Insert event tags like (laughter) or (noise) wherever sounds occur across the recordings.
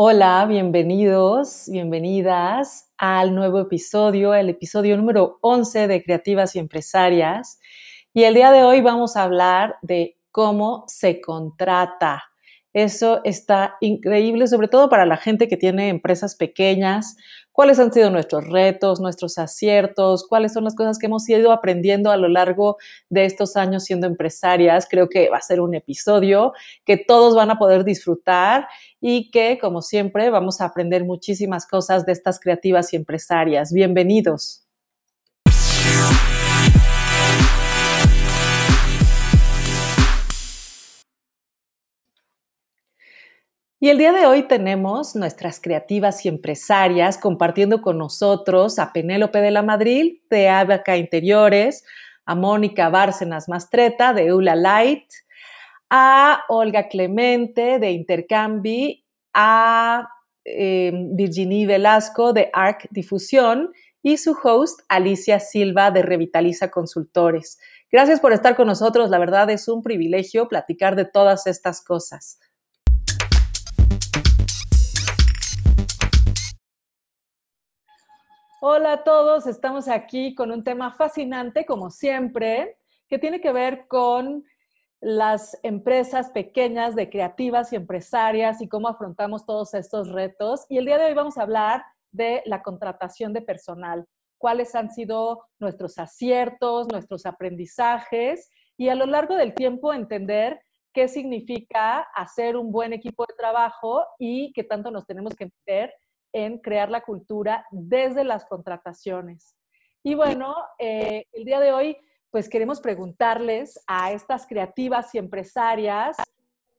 Hola, bienvenidos, bienvenidas al nuevo episodio, el episodio número 11 de Creativas y Empresarias. Y el día de hoy vamos a hablar de cómo se contrata. Eso está increíble, sobre todo para la gente que tiene empresas pequeñas. ¿Cuáles han sido nuestros retos, nuestros aciertos? ¿Cuáles son las cosas que hemos ido aprendiendo a lo largo de estos años siendo empresarias? Creo que va a ser un episodio que todos van a poder disfrutar y que, como siempre, vamos a aprender muchísimas cosas de estas creativas y empresarias. Bienvenidos. Y el día de hoy tenemos nuestras creativas y empresarias compartiendo con nosotros a Penélope de la Madrid de Abaca Interiores, a Mónica Bárcenas Mastreta de Eula Light, a Olga Clemente de Intercambi, a eh, Virginie Velasco de ARC Difusión y su host Alicia Silva de Revitaliza Consultores. Gracias por estar con nosotros, la verdad es un privilegio platicar de todas estas cosas. Hola a todos, estamos aquí con un tema fascinante, como siempre, que tiene que ver con las empresas pequeñas de creativas y empresarias y cómo afrontamos todos estos retos. Y el día de hoy vamos a hablar de la contratación de personal, cuáles han sido nuestros aciertos, nuestros aprendizajes y a lo largo del tiempo entender qué significa hacer un buen equipo de trabajo y qué tanto nos tenemos que meter en crear la cultura desde las contrataciones. Y bueno, eh, el día de hoy, pues queremos preguntarles a estas creativas y empresarias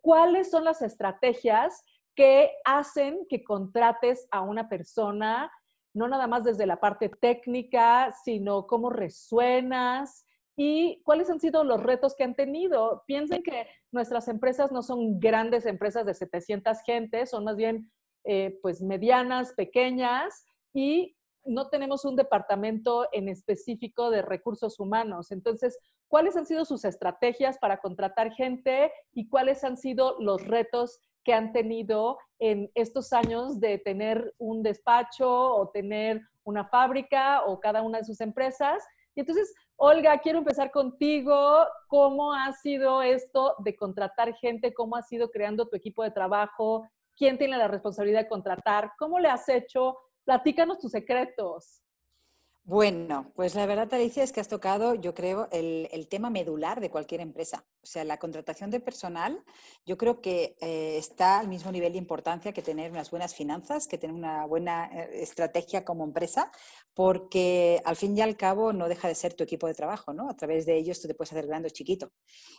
cuáles son las estrategias que hacen que contrates a una persona, no nada más desde la parte técnica, sino cómo resuenas y cuáles han sido los retos que han tenido. Piensen que nuestras empresas no son grandes empresas de 700 gentes, son más bien eh, pues medianas, pequeñas y no tenemos un departamento en específico de recursos humanos. Entonces, ¿cuáles han sido sus estrategias para contratar gente y cuáles han sido los retos que han tenido en estos años de tener un despacho o tener una fábrica o cada una de sus empresas? Y entonces, Olga, quiero empezar contigo. ¿Cómo ha sido esto de contratar gente? ¿Cómo ha sido creando tu equipo de trabajo? Quién tiene la responsabilidad de contratar, cómo le has hecho, platícanos tus secretos. Bueno, pues la verdad, Alicia, es que has tocado, yo creo, el, tema medular de cualquier empresa. O sea, la contratación de personal, yo creo que eh, está al mismo nivel de importancia que tener unas buenas finanzas, que tener una buena eh, estrategia como empresa, porque al fin y al cabo no deja de ser tu equipo de trabajo, ¿no? A través de ellos tú te puedes hacer grande o chiquito.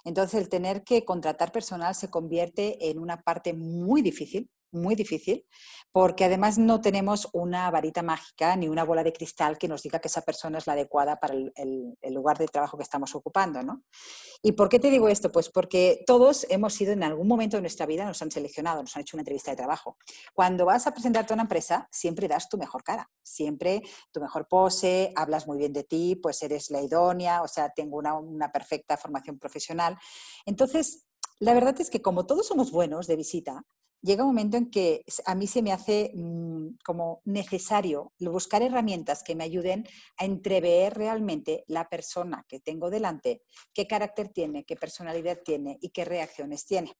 Entonces, el tener que contratar personal se convierte en una parte muy difícil, muy difícil, porque además no tenemos una varita mágica ni una bola de cristal que nos diga que esa persona es la adecuada para el, lugar de trabajo que estamos ocupando. ¿no? ¿Y por qué te digo esto? Pues porque todos hemos sido en algún momento de nuestra vida, nos han seleccionado, nos han hecho una entrevista de trabajo. Cuando vas a presentarte a una empresa, siempre das tu mejor cara, siempre tu mejor pose, hablas muy bien de ti, pues eres la idónea, o sea, tengo una, una perfecta formación profesional. Entonces, la verdad es que como todos somos buenos de visita, llega un momento en que a mí se me hace mm, como necesario buscar herramientas que me ayuden a entrever realmente la persona que tengo delante, qué carácter tiene, qué personalidad tiene y qué reacciones tiene.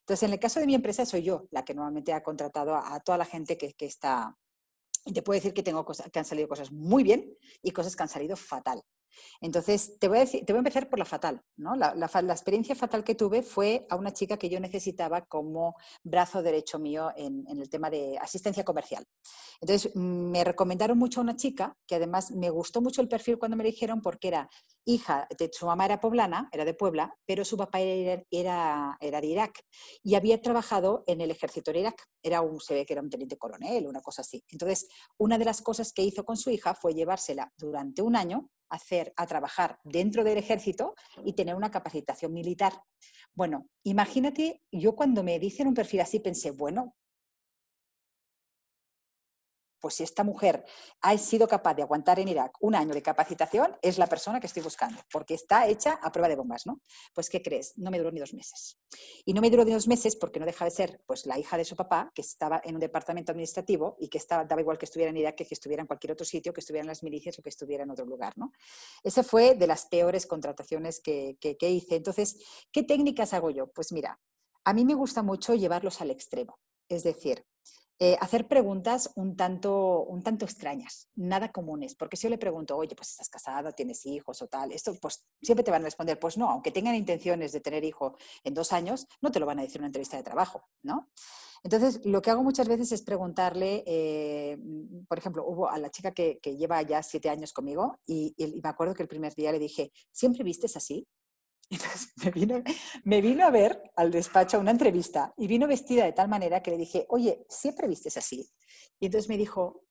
Entonces, en el caso de mi empresa, soy yo la que normalmente ha contratado a, toda la gente que, está... Te puedo decir que, tengo cosas, que han salido cosas muy bien y cosas que han salido fatal. Entonces, te voy a, decir, te voy a empezar por la fatal. ¿no? La, experiencia fatal que tuve fue a una chica que yo necesitaba como brazo derecho mío en, el tema de asistencia comercial. Entonces, me recomendaron mucho a una chica que además me gustó mucho el perfil cuando me dijeron porque era hija, de, su mamá era poblana, era de Puebla, pero su papá era, era, era de Irak y había trabajado en el ejército de Irak. Era un, se ve que era un teniente coronel, una cosa así. Entonces, una de las cosas que hizo con su hija fue llevársela durante un año hacer, a trabajar dentro del ejército y tener una capacitación militar. Bueno, imagínate, yo cuando me dicen un perfil así pensé, bueno, pues si esta mujer ha sido capaz de aguantar en Irak un año de capacitación, es la persona que estoy buscando, porque está hecha a prueba de bombas, ¿no? Pues, ¿qué crees? No me duró ni dos meses. Y no me duró ni dos meses porque no deja de ser, pues, la hija de su papá, que estaba en un departamento administrativo y que estaba, daba igual que estuviera en Irak que que estuviera en cualquier otro sitio, que estuviera en las milicias o que estuviera en otro lugar, ¿no? Esa fue de las peores contrataciones que, que hice. Entonces, ¿qué técnicas hago yo? Pues mira, a mí me gusta mucho llevarlos al extremo. Es decir, eh, hacer preguntas un tanto, un tanto extrañas, nada comunes, porque si yo le pregunto, oye, pues estás casado, tienes hijos o tal, esto pues siempre te van a responder, pues no, aunque tengan intenciones de tener hijo en dos años, no te lo van a decir en una entrevista de trabajo, ¿no? Entonces, lo que hago muchas veces es preguntarle, eh, por ejemplo, hubo a la chica que, lleva ya siete años conmigo y, y, me acuerdo que el primer día le dije, ¿siempre vistes así? (laughs) Entonces me vino, a ver al despacho a una entrevista y vino vestida de tal manera que le dije, oye, ¿siempre vistes así? Y entonces me dijo,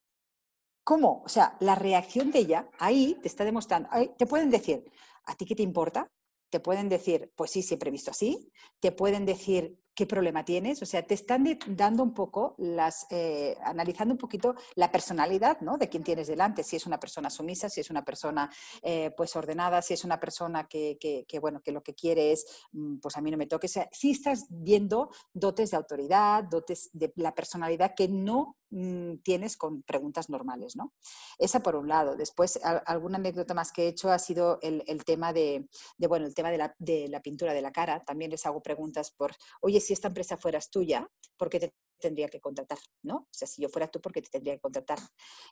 ¿cómo? O sea, la reacción de ella ahí te está demostrando, te pueden decir, ¿a ti qué te importa? Te pueden decir, pues sí, siempre he visto así. Te pueden decir, qué problema tienes. O sea, te están dando un poco las, eh, analizando un poquito la personalidad ¿no? de quien tienes delante, si es una persona sumisa, si es una persona eh, pues ordenada, si es una persona que, que, bueno, que lo que quiere es, mm, pues a mí no me toque. Si estás viendo dotes de autoridad, dotes de la personalidad que no mm, tienes con preguntas normales, ¿no? Esa por un lado. Después, alguna anécdota más que he hecho ha sido el, tema de, de, bueno, el tema de la, de la pintura de la cara. También les hago preguntas por, oye, si esta empresa fueras tuya, ¿por qué te tendría que contratar? ¿no? O sea, si yo fuera tú, ¿por qué te tendría que contratar?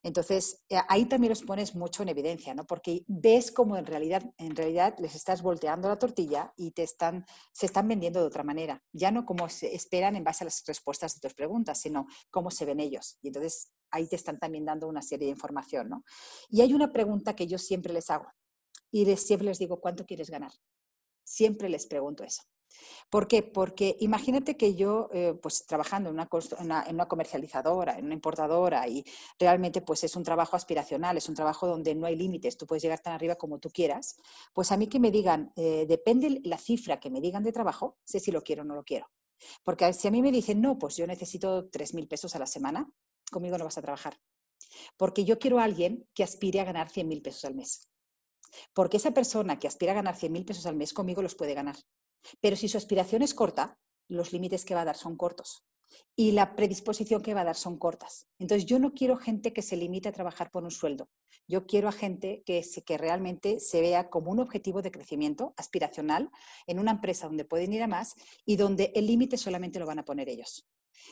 Entonces, eh, ahí también los pones mucho en evidencia, ¿no? Porque ves cómo en realidad, en realidad les estás volteando la tortilla y te están, se están vendiendo de otra manera. Ya no como se esperan en base a las respuestas de tus preguntas, sino cómo se ven ellos. Y entonces ahí te están también dando una serie de información, ¿no? Y hay una pregunta que yo siempre les hago y siempre les digo, ¿cuánto quieres ganar? Siempre les pregunto eso. ¿Por qué? Porque imagínate que yo, eh, pues trabajando en una, comercializadora, en una importadora, y realmente pues es un trabajo aspiracional, es un trabajo donde no hay límites, tú puedes llegar tan arriba como tú quieras, pues a mí que me digan, eh, depende la cifra que me digan de trabajo, sé si lo quiero o no lo quiero. Porque si a mí me dicen, no, pues yo necesito 3.000 pesos a la semana, conmigo no vas a trabajar. Porque yo quiero a alguien que aspire a ganar 100.000 pesos al mes. Porque esa persona que aspira a ganar 100.000 pesos al mes conmigo los puede ganar. Pero si su aspiración es corta, los límites que va a dar son cortos y la predisposición que va a dar son cortas. Entonces, yo no quiero gente que se limite a trabajar por un sueldo. Yo quiero a gente que, que realmente se vea como un objetivo de crecimiento aspiracional en una empresa donde pueden ir a más y donde el límite solamente lo van a poner ellos.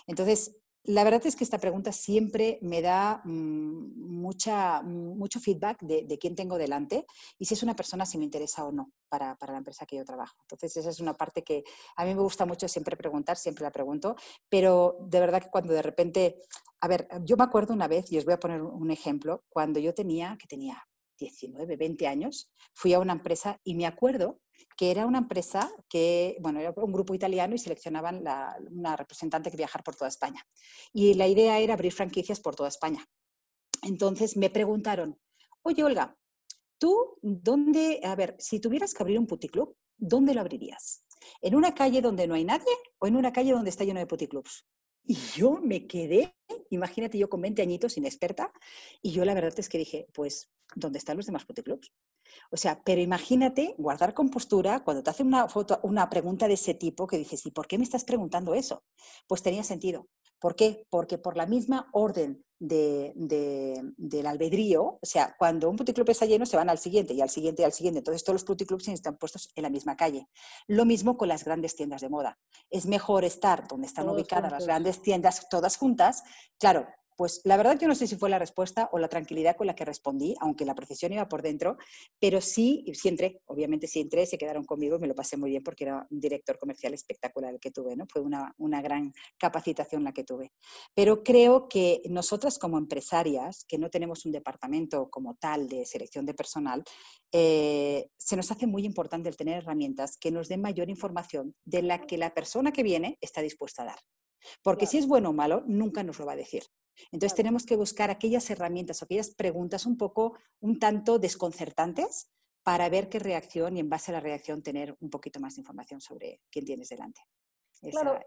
Entonces, la verdad es que esta pregunta siempre me da mm, mucha, mucho feedback de, quién tengo delante y si es una persona, si me interesa o no para, la empresa que yo trabajo. Entonces, esa es una parte que a mí me gusta mucho siempre preguntar, siempre la pregunto, pero de verdad que cuando de repente, a ver, yo me acuerdo una vez, y os voy a poner un ejemplo, cuando yo tenía, que tenía 19, 20 años, fui a una empresa y me acuerdo que era una empresa que, bueno, era un grupo italiano y seleccionaban una representante que viajar por toda España. Y la idea era abrir franquicias por toda España. Entonces me preguntaron, oye Olga, tú, ¿dónde, a ver, si tuvieras que abrir un puticlub, ¿dónde lo abrirías? ¿En una calle donde no hay nadie o en una calle donde está lleno de puticlubs? Y yo me quedé, imagínate yo con 20 añitos, inexperta, y yo la verdad es que dije, pues, ¿dónde están los demás puticlubs? O sea, pero imagínate guardar compostura cuando te hacen una, foto, una pregunta de ese tipo que dices, ¿y por qué me estás preguntando eso? Pues tenía sentido. ¿Por qué? Porque por la misma orden de, del albedrío, o sea, cuando un puticlub está lleno, se van al siguiente y al siguiente y al siguiente. Entonces, todos los puticlubs están puestos en la misma calle. Lo mismo con las grandes tiendas de moda. Es mejor estar donde están ubicadas las grandes tiendas todas juntas. Claro, pues la verdad yo no sé si fue la respuesta o la tranquilidad con la que respondí, aunque la procesión iba por dentro, pero sí, sí entré, obviamente sí entré, se quedaron conmigo y me lo pasé muy bien porque era un director comercial espectacular el que tuve, ¿no? Fue una, gran capacitación la que tuve. Pero creo que nosotras como empresarias, que no tenemos un departamento como tal de selección de personal, eh, se nos hace muy importante el tener herramientas que nos den mayor información de la que la persona que viene está dispuesta a dar. Porque si es bueno o malo, nunca nos lo va a decir. Entonces tenemos que buscar aquellas herramientas o aquellas preguntas un poco, un tanto desconcertantes para ver qué reacción y en base a la reacción tener un poquito más de información sobre quién tienes delante. claro.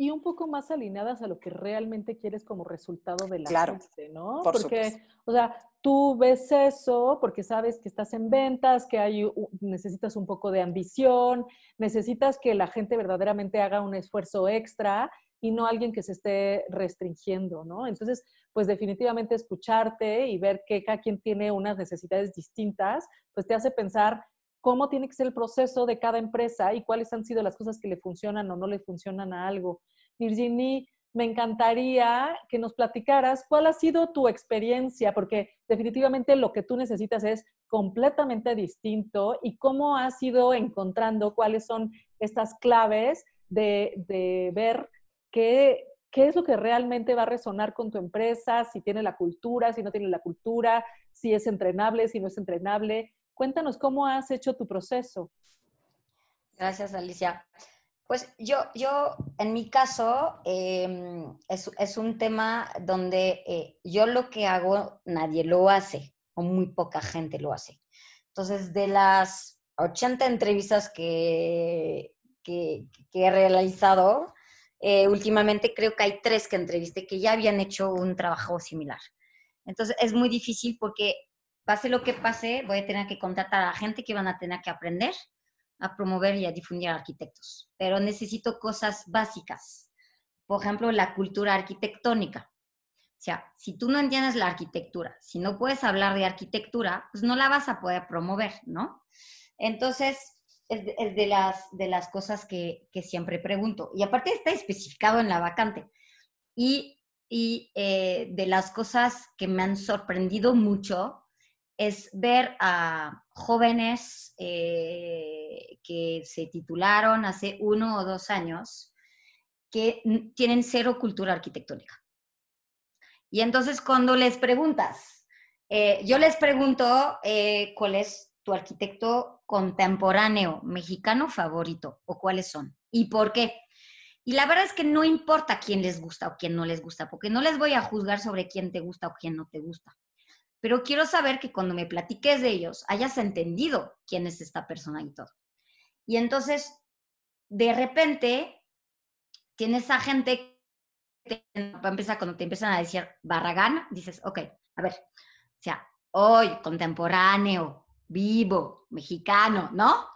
y un poco más alineadas a lo que realmente quieres como resultado de la claro, ¿no? Por porque, o sea, tú ves eso porque sabes que estás en ventas, que hay, necesitas un poco de ambición, necesitas que la gente verdaderamente haga un esfuerzo extra y no alguien que se esté restringiendo, ¿no? Entonces, pues definitivamente escucharte y ver que cada quien tiene unas necesidades distintas, pues te hace pensar cómo tiene que ser el proceso de cada empresa y cuáles han sido las cosas que le funcionan o no le funcionan a algo. Virginie, me encantaría que nos platicaras cuál ha sido tu experiencia, porque definitivamente lo que tú necesitas es completamente distinto y cómo has ido encontrando cuáles son estas claves de, de ver qué, qué es lo que realmente va a resonar con tu empresa, si tiene la cultura, si no tiene la cultura, si es entrenable, si no es entrenable. Cuéntanos cómo has hecho tu proceso. Gracias, Alicia. Pues yo, yo en mi caso, em, es, un tema donde eh, yo lo que hago, nadie lo hace, o muy poca gente lo hace. Entonces, de las 80 entrevistas que, que, he realizado, eh, últimamente creo que hay tres que entrevisté que ya habían hecho un trabajo similar. Entonces, es muy difícil porque pase lo que pase, voy a tener que contratar a gente que van a tener que aprender a promover y a difundir arquitectos. Pero necesito cosas básicas. Por ejemplo, la cultura arquitectónica. O sea, si tú no entiendes la arquitectura, si no puedes hablar de arquitectura, pues no la vas a poder promover, ¿no? Entonces, es de, las, de las cosas que, siempre pregunto. Y aparte está especificado en la vacante. Y, y eh, de las cosas que me han sorprendido mucho es ver a jóvenes eh, que se titularon hace uno o dos años que tienen cero cultura arquitectónica. Y entonces cuando les preguntas, eh, yo les pregunto cuál es tu arquitecto contemporáneo mexicano favorito o cuáles son y por qué. Y la verdad es que no importa quién les gusta o quién no les gusta, porque no les voy a juzgar sobre quién te gusta o quién no te gusta pero quiero saber que cuando me platiques de ellos hayas entendido quién es esta persona y todo. Y entonces, de repente, tienes a gente que empezar, cuando te empiezan a decir Barragán, dices, ok, a ver, o sea, hoy, contemporáneo, vivo, mexicano, ¿no?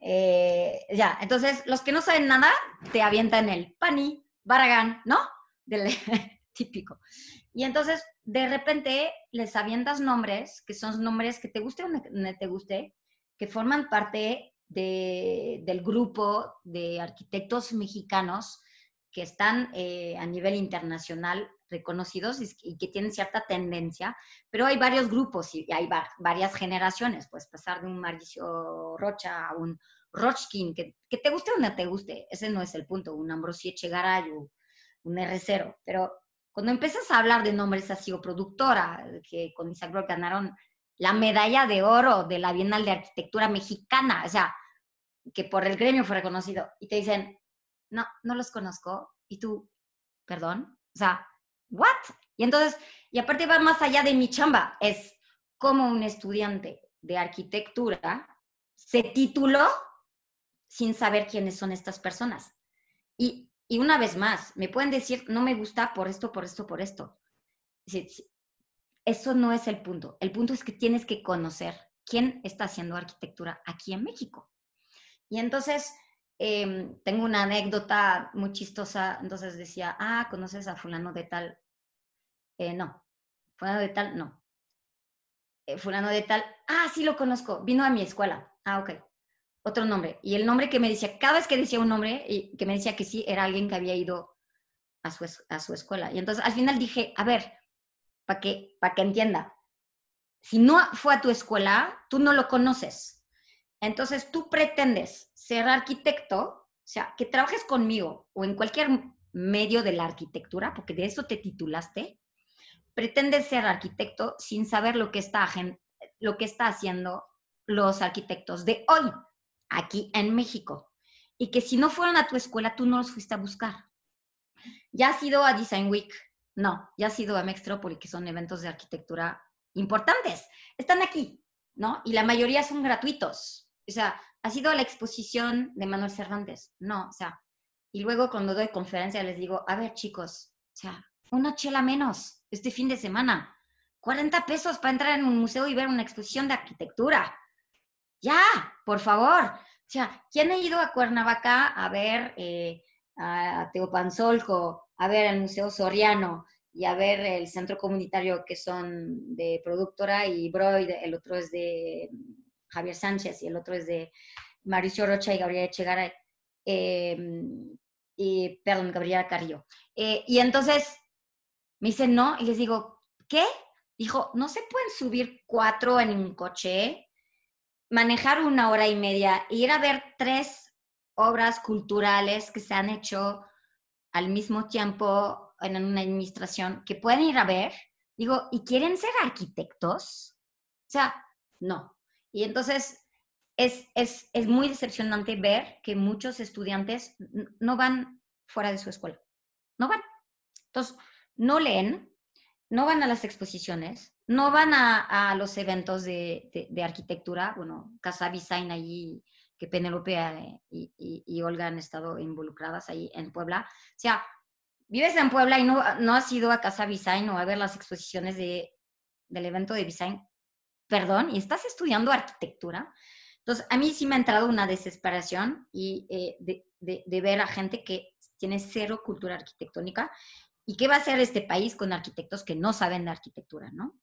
Eh, ya, entonces, los que no saben nada, te avientan el pani, Barragán, ¿no? Del (laughs) típico. Y entonces, de repente, les avientas nombres, que son nombres que te guste o no te guste, que forman parte del grupo de arquitectos mexicanos que están eh, a nivel internacional reconocidos y, que tienen cierta tendencia, pero hay varios grupos y hay varias generaciones, pues pasar de un Mauricio Rocha a un Rochkin, que, te guste o no te guste, ese no es el punto, un Ambrosio Echegaray, un R0, pero cuando empiezas a hablar de nombres así o productora, que con Isaac Rock ganaron la medalla de oro de la Bienal de Arquitectura Mexicana, o sea, que por el gremio fue reconocido, y te dicen, no, no los conozco, y tú, perdón, o sea, ¿what? Y entonces, y aparte va más allá de mi chamba, es como un estudiante de arquitectura se tituló sin saber quiénes son estas personas. Y y una vez más, me pueden decir, no me gusta por esto, por esto, por esto. Eso no es el punto. El punto es que tienes que conocer quién está haciendo arquitectura aquí en México. Y entonces, em, tengo una anécdota muy chistosa. Entonces decía, ah, ¿conoces a fulano de tal? Eh, no. Fulano de tal, no. Eh, fulano de tal, ah, sí lo conozco, vino a mi escuela. Ah, ok otro nombre. Y el nombre que me decía, cada vez que decía un nombre y que me decía que sí, era alguien que había ido a su, a su escuela. Y entonces al final dije, a ver, para que, para que entienda, si no fue a tu escuela, tú no lo conoces. Entonces tú pretendes ser arquitecto, o sea, que trabajes conmigo o en cualquier medio de la arquitectura, porque de eso te titulaste, pretendes ser arquitecto sin saber lo que está, lo que está haciendo los arquitectos de hoy aquí en México. Y que si no fueron a tu escuela, tú no los fuiste a buscar. ¿Ya has ido a Design Week? No, ya has ido a Mextrópoli, que son eventos de arquitectura importantes. Están aquí, ¿no? Y la mayoría son gratuitos. O sea, ¿has ido a la exposición de Manuel Cervantes? No, o sea, Y luego cuando doy conferencia les digo, a ver chicos, o sea, una chela menos este fin de semana. 40 pesos para entrar en un museo y ver una exposición de arquitectura. Ya, por favor. O sea, ¿quién ha ido a Cuernavaca a ver eh, a Teopanzolco, a ver el Museo Soriano y a ver el centro comunitario que son de Productora y Broid, el otro es de Javier Sánchez y el otro es de Mauricio Rocha y Gabriela Echegaray, eh, y, perdón, Gabriela Carrillo. Eh, y entonces me dicen no, y les digo, ¿qué? Dijo, ¿no se pueden subir cuatro en un coche, manejar una hora y media, ir a ver tres obras culturales que se han hecho al mismo tiempo en una administración que pueden ir a ver? Digo, ¿y quieren ser arquitectos? O sea, no. Y entonces es, es, es, muy decepcionante ver que muchos estudiantes no van fuera de su escuela. No van. Entonces, no leen, no van a las exposiciones, no van a, a los eventos de, de, arquitectura. Bueno, Casa Design allí, que Penelope eh, y, y, Olga han estado involucradas ahí en Puebla. O sea, vives en Puebla y no, no has ido a Casa Design o a ver las exposiciones de, del evento de Design. Perdón, y estás estudiando arquitectura. Entonces, a mí sí me ha entrado una desesperación y, eh, de, de, ver a gente que tiene cero cultura arquitectónica y qué va a hacer este país con arquitectos que no saben de arquitectura, ¿no?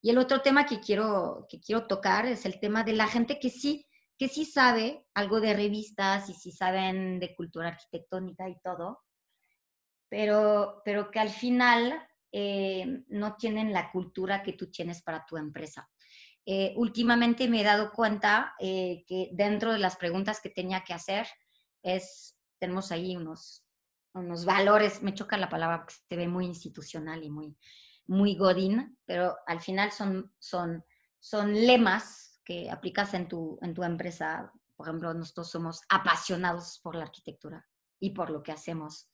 Y el otro tema que quiero, que quiero tocar es el tema de la gente que sí, que sí sabe algo de revistas y sí saben de cultura arquitectónica y todo, pero, pero que al final eh, no tienen la cultura que tú tienes para tu empresa. Eh, últimamente me he dado cuenta eh, que dentro de las preguntas que tenía que hacer es, tenemos ahí unos, unos valores, me choca la palabra porque se ve muy institucional y muy, muy godín, pero al final son, son, son lemas que aplicas en tu, en tu empresa. Por ejemplo, nosotros somos apasionados por la arquitectura y por lo que hacemos.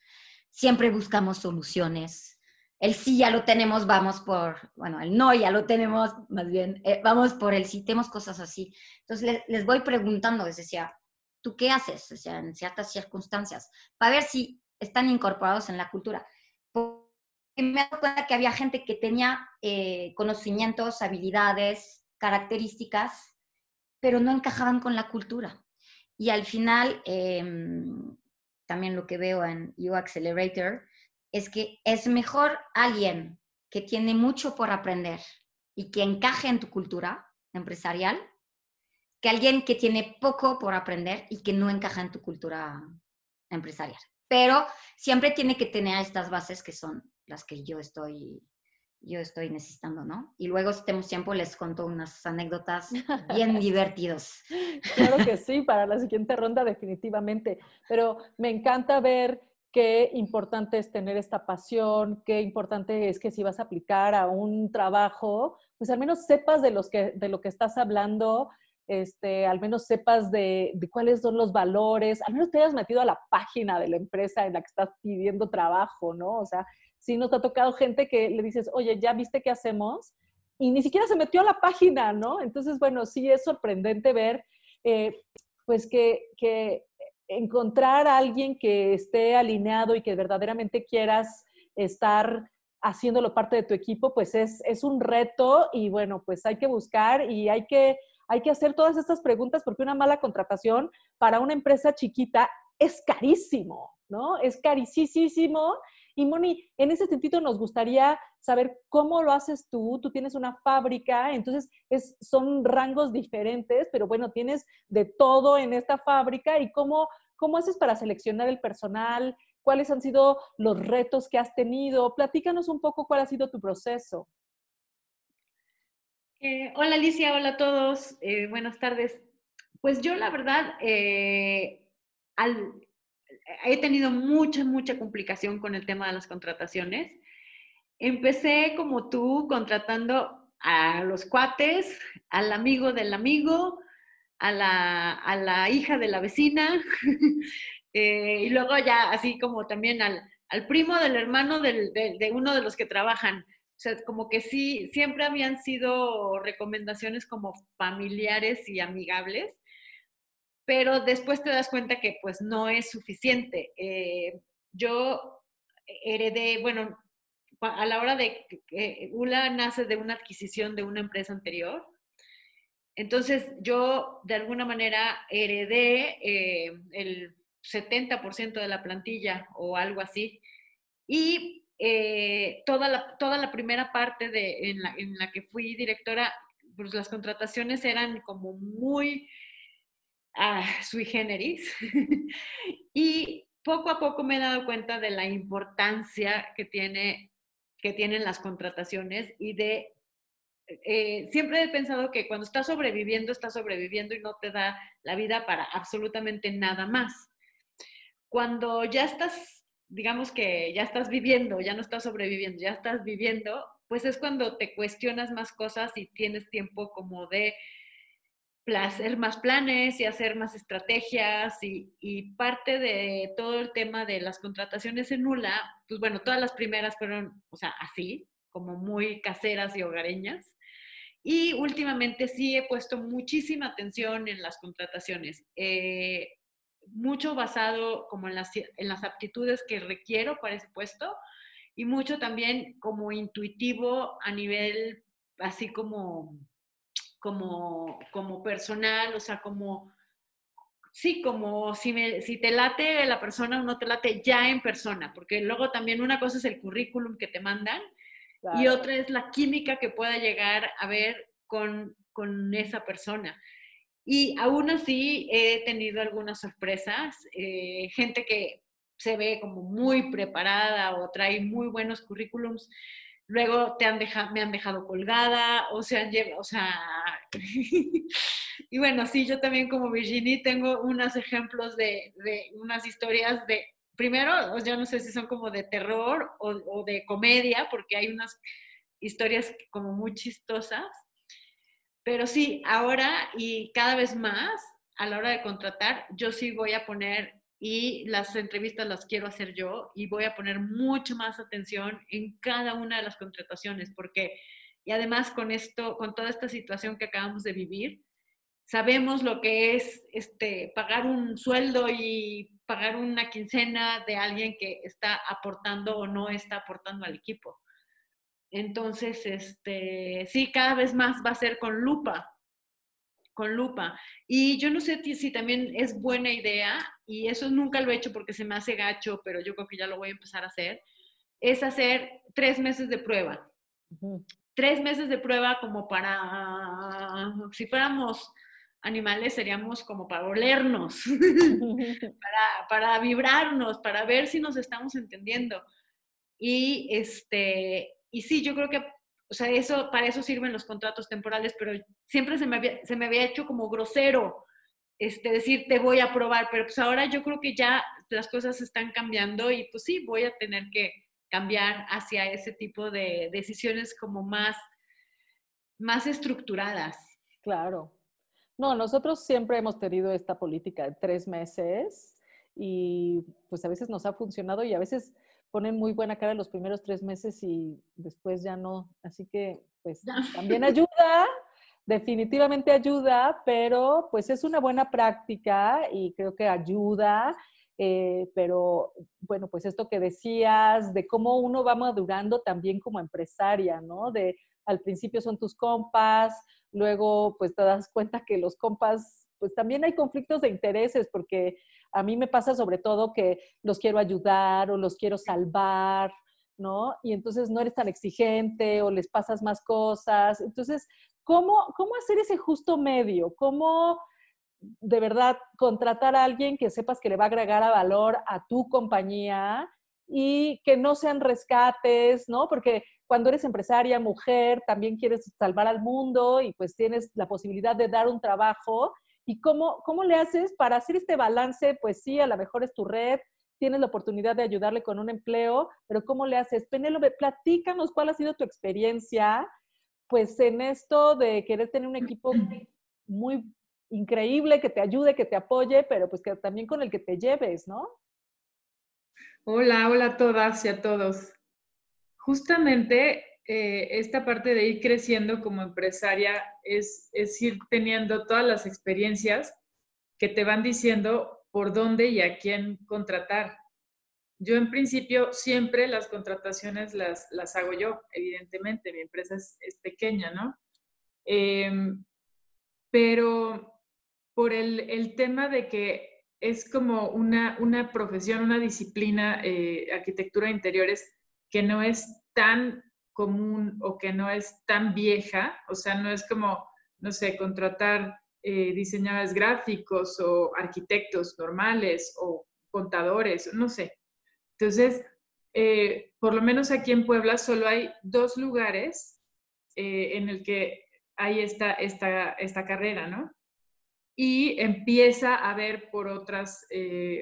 Siempre buscamos soluciones, el sí ya lo tenemos, vamos por, bueno, el no ya lo tenemos, más bien, eh, vamos por el sí, tenemos cosas así. Entonces les, voy preguntando, les decía, ¿tú qué haces? O sea, en ciertas circunstancias, para ver si están incorporados en la cultura. Porque me dado que había gente que tenía eh, conocimientos, habilidades, características, pero no encajaban con la cultura. Y al final, em, también lo que veo en U Accelerator, es que es mejor alguien que tiene mucho por aprender y que encaje en tu cultura empresarial que alguien que tiene poco por aprender y que no encaja en tu cultura empresarial. Pero siempre tiene que tener estas bases que son las que yo estoy, yo estoy necesitando, ¿no? Y luego, si tenemos tiempo, les cuento unas anécdotas bien (laughs) divertidas. Claro que (laughs) sí, para la siguiente ronda definitivamente. Pero me encanta ver qué importante es tener esta pasión, qué importante es que si vas a aplicar a un trabajo, pues al menos sepas de, los que, de lo que estás hablando, este, al menos sepas de, de, cuáles son los valores, al menos te hayas metido a la página de la empresa en la que estás pidiendo trabajo, ¿no? O sea, si no te ha tocado gente que le dices, oye, ¿ya viste qué hacemos? Y ni siquiera se metió a la página, ¿no? Entonces, bueno, sí es sorprendente ver, eh, pues que, que encontrar a alguien que esté alineado y que verdaderamente quieras estar haciéndolo parte de tu equipo, pues es, es un reto y bueno, pues hay que buscar y hay que, hay que hacer todas estas preguntas porque una mala contratación para una empresa chiquita es carísimo, ¿no? Es carísimo. Y Moni, en ese sentido nos gustaría saber cómo lo haces tú. Tú tienes una fábrica, entonces es, son rangos diferentes, pero bueno, tienes de todo en esta fábrica y cómo, cómo haces para seleccionar el personal, cuáles han sido los retos que has tenido. Platícanos un poco cuál ha sido tu proceso. Eh, hola Alicia, hola a todos, eh, buenas tardes. Pues yo la verdad eh, he tenido mucha, mucha complicación con el tema de las contrataciones. Empecé como tú contratando a los cuates, al amigo del amigo, a la, a la hija de la vecina, (laughs) y luego ya así como también al, al primo del hermano del, de, de, uno de los que trabajan. O sea, como que sí, siempre habían sido recomendaciones como familiares y amigables, pero después te das cuenta que pues no es suficiente. Eh, yo heredé, bueno, a la hora de que ULA nace de una adquisición de una empresa anterior, entonces yo de alguna manera heredé eh, el 70% de la plantilla o algo así. Y eh, toda, la, toda la primera parte de, en, la, que fui directora, pues las contrataciones eran como muy ah, sui generis. (laughs) y poco a poco me he dado cuenta de la importancia que, tiene, que tienen las contrataciones y de... Eh, siempre he pensado que cuando estás sobreviviendo, estás sobreviviendo y no te da la vida para absolutamente nada más. Cuando ya estás, digamos que ya estás viviendo, ya no estás sobreviviendo, ya estás viviendo, pues es cuando te cuestionas más cosas y tienes tiempo como de hacer más planes y hacer más estrategias y, parte de todo el tema de las contrataciones en Nula, pues bueno, todas las primeras fueron, o sea, así, como muy caseras y hogareñas. Y últimamente sí he puesto muchísima atención en las contrataciones, eh, mucho basado como en las, en las aptitudes que requiero para ese puesto y mucho también como intuitivo a nivel así como como, como personal, o sea, como, sí, como si, me, si te late la persona o no te late ya en persona, porque luego también una cosa es el currículum que te mandan y otra es la química que pueda llegar a ver con, con esa persona. Y aún así he tenido algunas sorpresas, eh, gente que se ve como muy preparada o trae muy buenos currículums, luego te han dejado, me han dejado colgada, o sea, o sea, (laughs) y bueno, sí, yo también como Virginie tengo unos ejemplos de, de unas historias de, primero, ya no sé si son como de terror o, o, de comedia, porque hay unas historias como muy chistosas, pero sí, ahora y cada vez más, a la hora de contratar, yo sí voy a poner y las entrevistas las quiero hacer yo y voy a poner mucho más atención en cada una de las contrataciones porque y además con esto con toda esta situación que acabamos de vivir sabemos lo que es este pagar un sueldo y pagar una quincena de alguien que está aportando o no está aportando al equipo. Entonces, este, sí, cada vez más va a ser con lupa, con lupa. Y yo no sé si también es buena idea, y eso nunca lo he hecho porque se me hace gacho, pero yo creo que ya lo voy a empezar a hacer, es hacer tres meses de prueba. Tres meses de prueba como para, si fuéramos animales, seríamos como para olernos, (laughs) para, para vibrarnos, para ver si nos estamos entendiendo. Y, este, y sí, yo creo que o sea, eso, para eso sirven los contratos temporales, pero siempre se me había, se me había hecho como grosero este, decir, te voy a aprobar, pero pues ahora yo creo que ya las cosas están cambiando y pues sí, voy a tener que cambiar hacia ese tipo de decisiones como más, más estructuradas. Claro. No, nosotros siempre hemos tenido esta política de tres meses y pues a veces nos ha funcionado y a veces ponen muy buena cara los primeros tres meses y después ya no. Así que, pues, también (laughs) ayuda, definitivamente ayuda, pero pues es una buena práctica y creo que ayuda. Eh, pero bueno, pues esto que decías de cómo uno va madurando también como empresaria, ¿no? De al principio son tus compas, luego pues te das cuenta que los compas, pues también hay conflictos de intereses porque a mí me pasa sobre todo que los quiero ayudar o los quiero salvar, ¿no? Y entonces no eres tan exigente o les pasas más cosas. Entonces, ¿cómo, cómo hacer ese justo medio? ¿Cómo de verdad contratar a alguien que sepas que le va a agregar a valor a tu compañía y que no sean rescates, ¿no? Porque cuando eres empresaria, mujer, también quieres salvar al mundo y pues tienes la posibilidad de dar un trabajo ¿Y cómo, cómo le haces para hacer este balance? Pues sí, a lo mejor es tu red, tienes la oportunidad de ayudarle con un empleo, pero ¿cómo le haces? Penélope, platícanos cuál ha sido tu experiencia, pues en esto de querer tener un equipo (clears throat) muy increíble, que te ayude, que te apoye, pero pues que también con el que te lleves, ¿no? Hola, hola a todas y a todos. Justamente eh, esta parte de ir creciendo como empresaria es, es ir teniendo todas las experiencias que te van diciendo por dónde y a quién contratar. Yo en principio siempre las contrataciones las, las hago yo, evidentemente, mi empresa es, pequeña, ¿no? Em, pero por el, tema de que es como una, una profesión, una disciplina, eh, arquitectura de interiores, que no es tan común o que no es tan vieja, o sea, no es como, no sé, contratar eh, diseñadores gráficos o arquitectos normales o contadores, no sé. Entonces, eh, por lo menos aquí en Puebla solo hay dos lugares eh, en el que hay esta, esta, esta carrera, ¿no? Y empieza a haber por otras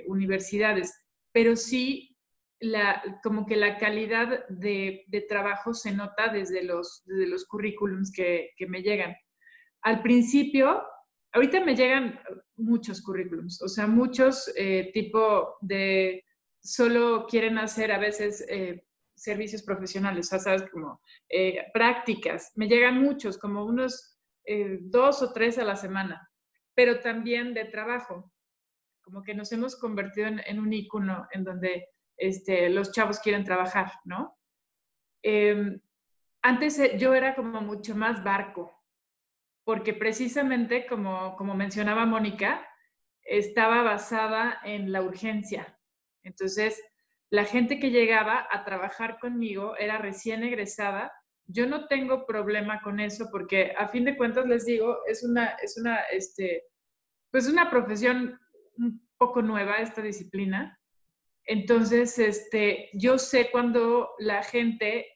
universidades, pero sí la, como que la calidad de, trabajo se nota desde los, los currículums que, me llegan. Al principio, ahorita me llegan muchos currículums, o sea, muchos eh, tipo de solo quieren hacer a veces eh, servicios profesionales, o sea, sabes, como eh, prácticas. Me llegan muchos, como unos dos o tres a la semana, pero también de trabajo. Como que nos hemos convertido en, en un icono en donde este, los chavos quieren trabajar, ¿no? Em, antes eh, yo era como mucho más barco, porque precisamente, como, como mencionaba Mónica, estaba basada en la urgencia. Entonces, la gente que llegaba a trabajar conmigo era recién egresada. Yo no tengo problema con eso porque a fin de cuentas les digo, es una, es una, este, pues una profesión un poco nueva esta disciplina. Entonces, este, yo sé cuando la gente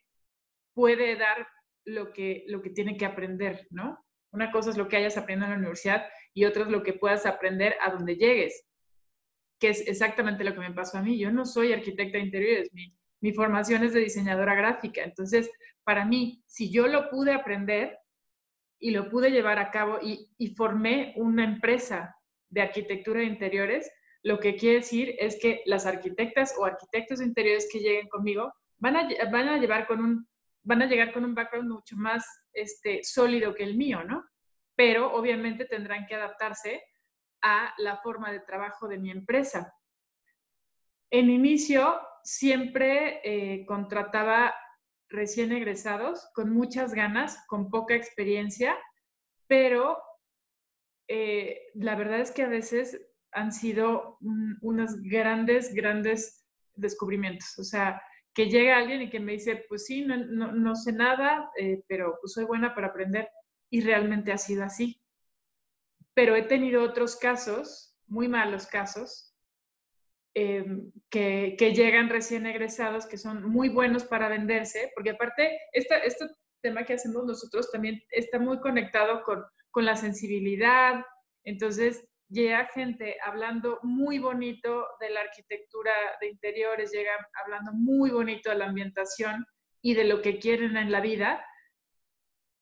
puede dar lo que, lo que tiene que aprender, ¿no? Una cosa es lo que hayas aprendido en la universidad y otra es lo que puedas aprender a donde llegues, que es exactamente lo que me pasó a mí. Yo no soy arquitecta de interiores, mi, formación es de diseñadora gráfica. Entonces, para mí, si yo lo pude aprender y lo pude llevar a cabo y, y formé una empresa de arquitectura de interiores, lo que quiere decir es que las arquitectas o arquitectos interiores que lleguen conmigo van a, van a, llevar con un, van a llegar con un background mucho más este, sólido que el mío, ¿no? Pero obviamente tendrán que adaptarse a la forma de trabajo de mi empresa. En inicio siempre eh, contrataba recién egresados con muchas ganas, con poca experiencia, pero eh, la verdad es que a veces han sido unos grandes, grandes descubrimientos. O sea, que llega alguien y que me dice, pues sí, no, sé nada, eh, pero pues soy buena para aprender. Y realmente ha sido así. Pero he tenido otros casos, muy malos casos, em, que, llegan recién egresados, que son muy buenos para venderse, porque aparte, este tema que hacemos nosotros también está muy conectado con, con la sensibilidad. Entonces, llega gente hablando muy bonito de la arquitectura de interiores, llega hablando muy bonito de la ambientación y de lo que quieren en la vida,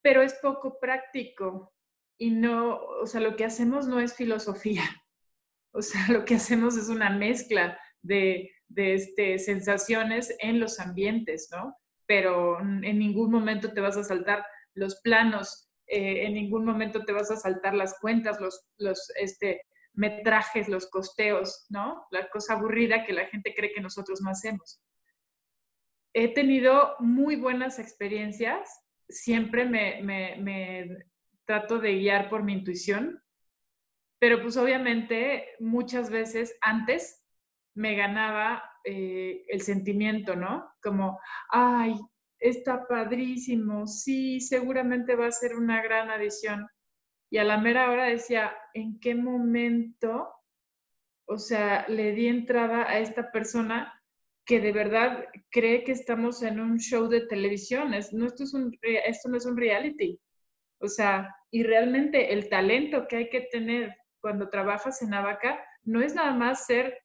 pero es poco práctico y no, o sea, lo que hacemos no es filosofía, (laughs) o sea, lo que hacemos es una mezcla de, este, sensaciones en los ambientes, ¿no? Pero en ningún momento te vas a saltar los planos eh, en ningún momento te vas a saltar las cuentas, los, los este, metrajes, los costeos, ¿no? La cosa aburrida que la gente cree que nosotros no hacemos. He tenido muy buenas experiencias, siempre me, me, trato de guiar por mi intuición, pero pues obviamente muchas veces antes me ganaba eh, el sentimiento, ¿no? Como, ay, está padrísimo, sí, seguramente va a ser una gran adición. Y a la mera hora decía, ¿en qué momento, o sea, le di entrada a esta persona que de verdad cree que estamos en un show de televisión? esto no es un reality. O sea, y realmente el talento que hay que tener cuando trabajas en Abaca no es nada más ser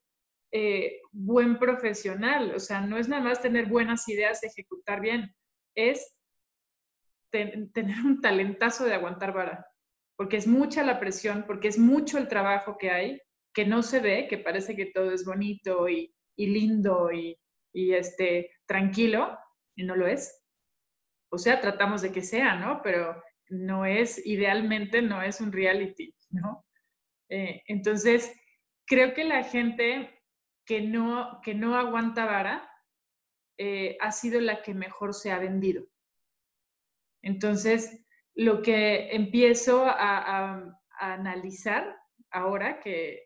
eh, buen profesional, o sea, no es nada más tener buenas ideas, ejecutar bien, es tener un talentazo de aguantar vara, porque es mucha la presión, porque es mucho el trabajo que hay, que no se ve, que parece que todo es bonito y, lindo y, y, este, tranquilo, y no lo es. O sea, tratamos de que sea, ¿no? Pero no es, idealmente no es un reality, ¿no? Eh, entonces, creo que la gente que no, que no aguanta vara eh, ha sido la que mejor se ha vendido. Entonces, lo que empiezo a, analizar ahora, que,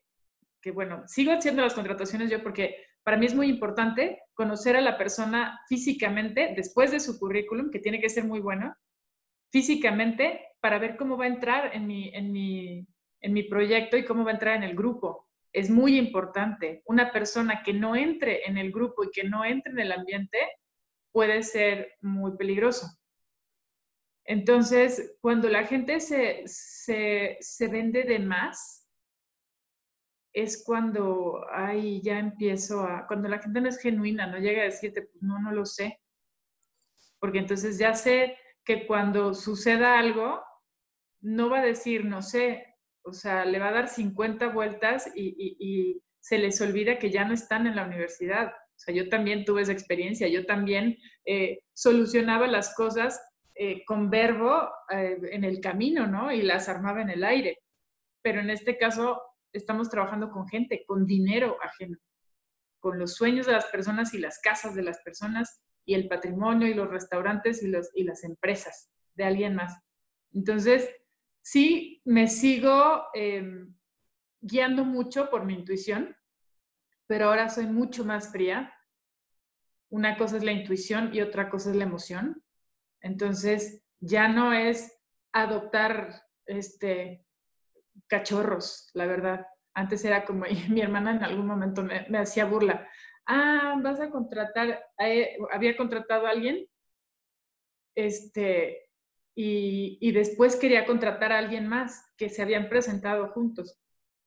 que, bueno, sigo haciendo las contrataciones yo porque para mí es muy importante conocer a la persona físicamente después de su currículum, que tiene que ser muy bueno, físicamente para ver cómo va a entrar en mi, en mi, en mi proyecto y cómo va a entrar en el grupo. Es muy importante. Una persona que no entre en el grupo y que no entre en el ambiente puede ser muy peligroso. Entonces, cuando la gente se, se, se vende de más, es cuando ahí ya empiezo a, cuando la gente no es genuina, no llega a decirte, pues no, no lo sé. Porque entonces ya sé que cuando suceda algo, no va a decir, no sé, o sea, le va a dar 50 vueltas y, se les olvida que ya no están en la universidad. O sea, yo también tuve esa experiencia, yo también eh, solucionaba las cosas eh, con verbo eh, en el camino, ¿no? Y las armaba en el aire. Pero en este caso estamos trabajando con gente, con dinero ajeno, con los sueños de las personas y las casas de las personas y el patrimonio y los restaurantes y, los, y las empresas de alguien más. Entonces, sí, me sigo em, guiando mucho por mi intuición, pero ahora soy mucho más fría. Una cosa es la intuición y otra cosa es la emoción. Entonces, ya no es adoptar este, cachorros, la verdad. Antes era como, (laughs) mi hermana en algún momento me, hacía burla. Ah, vas a contratar, eh, había contratado a alguien, este, y, y, después quería contratar a alguien más que se habían presentado juntos.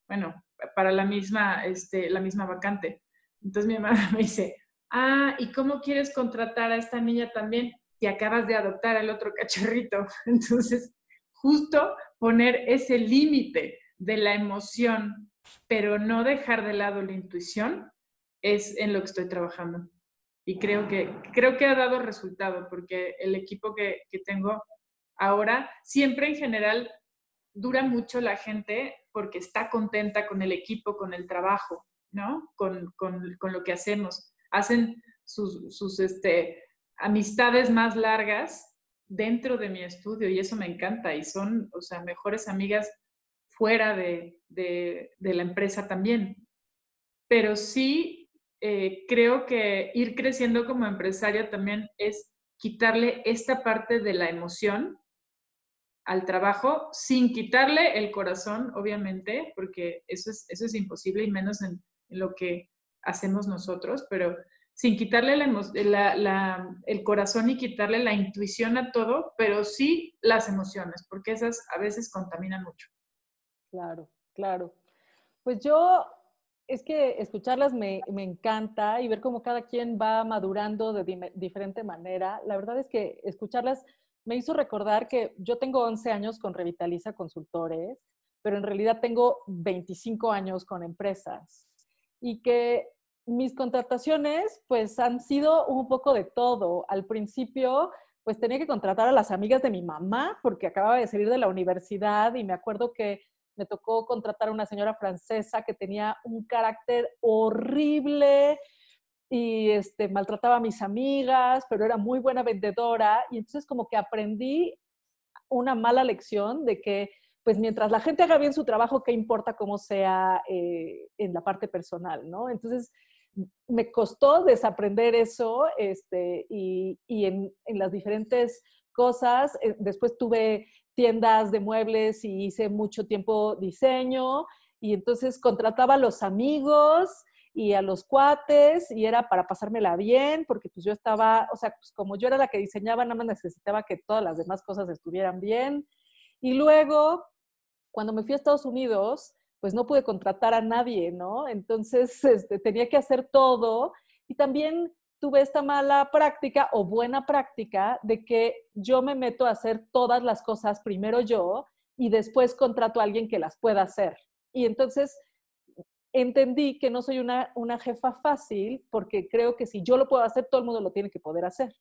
Bueno, para la misma, este, la misma vacante. Entonces mi hermana (laughs) me dice, ah, ¿y cómo quieres contratar a esta niña también si acabas de adoptar al otro cachorrito? (laughs) Entonces, justo poner ese límite de la emoción, pero no dejar de lado la intuición, es en lo que estoy trabajando. Y creo que, creo que ha dado resultado, porque el equipo que, que tengo ahora, siempre en general dura mucho la gente porque está contenta con el equipo, con el trabajo, ¿no? Con, con, con lo que hacemos. Hacen sus, sus este, amistades más largas dentro de mi estudio y eso me encanta y son, o sea, mejores amigas fuera de, la empresa también. Pero sí eh, creo que ir creciendo como empresaria también es quitarle esta parte de la emoción al trabajo sin quitarle el corazón, obviamente, porque eso es, eso es imposible y menos en lo que hacemos nosotros, pero sin quitarle el corazón y quitarle la intuición a todo, pero sí las emociones, porque esas a veces contaminan mucho. Claro, claro. Pues yo, es que escucharlas me, encanta y ver cómo cada quien va madurando de diferente manera. La verdad es que escucharlas me hizo recordar que yo tengo 11 años con Revitaliza Consultores, pero en realidad tengo 25 años con empresas y que mis contrataciones pues han sido un poco de todo. Al principio pues tenía que contratar a las amigas de mi mamá porque acababa de salir de la universidad y me acuerdo que me tocó contratar a una señora francesa que tenía un carácter horrible y este, maltrataba a mis amigas, pero era muy buena vendedora y entonces como que aprendí una mala lección de que pues mientras la gente haga bien su trabajo, ¿qué importa cómo sea eh, en la parte personal, no? Entonces, me costó desaprender eso este, y, en, las diferentes cosas. Eh, después tuve tiendas de muebles y hice mucho tiempo diseño y entonces contrataba a los amigos y a los cuates y era para pasármela bien porque pues yo estaba, o sea, pues como yo era la que diseñaba, nada más necesitaba que todas las demás cosas estuvieran bien. Y luego, cuando me fui a Estados Unidos, pues no pude contratar a nadie, ¿no? Entonces este, tenía que hacer todo y también tuve esta mala práctica o buena práctica de que yo me meto a hacer todas las cosas primero yo y después contrato a alguien que las pueda hacer. Y entonces entendí que no soy una, una jefa fácil porque creo que si yo lo puedo hacer, todo el mundo lo tiene que poder hacer.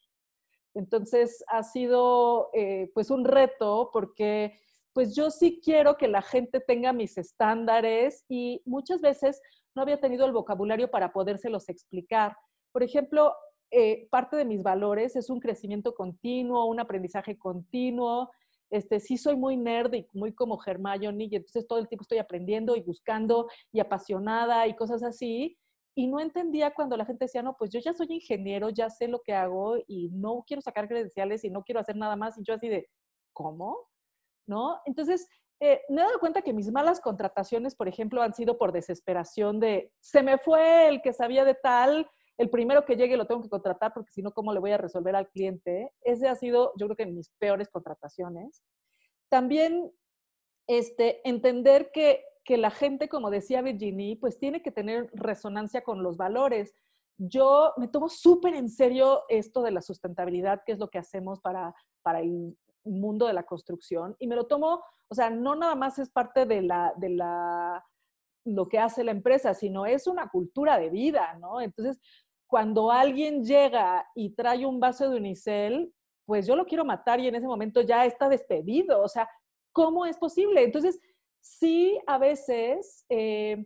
Entonces ha sido eh, pues un reto porque pues yo sí quiero que la gente tenga mis estándares y muchas veces no había tenido el vocabulario para podérselos explicar. Por ejemplo, eh, parte de mis valores es un crecimiento continuo, un aprendizaje continuo. Este, sí soy muy nerd y muy como Hermione, y entonces todo el tiempo estoy aprendiendo y buscando y apasionada y cosas así. Y no entendía cuando la gente decía, no, pues yo ya soy ingeniero, ya sé lo que hago y no quiero sacar credenciales y no quiero hacer nada más. Y yo así de, ¿cómo? ¿no? Entonces, eh, me he dado cuenta que mis malas contrataciones, por ejemplo, han sido por desesperación de, se me fue el que sabía de tal, el primero que llegue lo tengo que contratar porque si no, ¿cómo le voy a resolver al cliente? Ese ha sido, yo creo que mis peores contrataciones. También este, entender que, que la gente, como decía Virginie, pues tiene que tener resonancia con los valores. Yo me tomo súper en serio esto de la sustentabilidad, que es lo que hacemos para, para el mundo de la construcción y me lo tomo, o sea, no nada más es parte de la, de la, lo que hace la empresa, sino es una cultura de vida, ¿no? Entonces, cuando alguien llega y trae un vaso de unicel, pues yo lo quiero matar y en ese momento ya está despedido, o sea, ¿cómo es posible? Entonces, sí, a veces eh,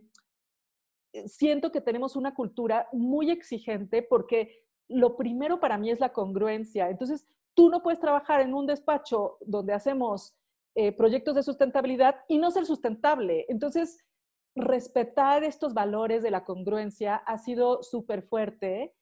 siento que tenemos una cultura muy exigente porque lo primero para mí es la congruencia. Entonces, tú no puedes trabajar en un despacho donde hacemos eh, proyectos de sustentabilidad y no ser sustentable. Entonces, respetar estos valores de la congruencia ha sido súper fuerte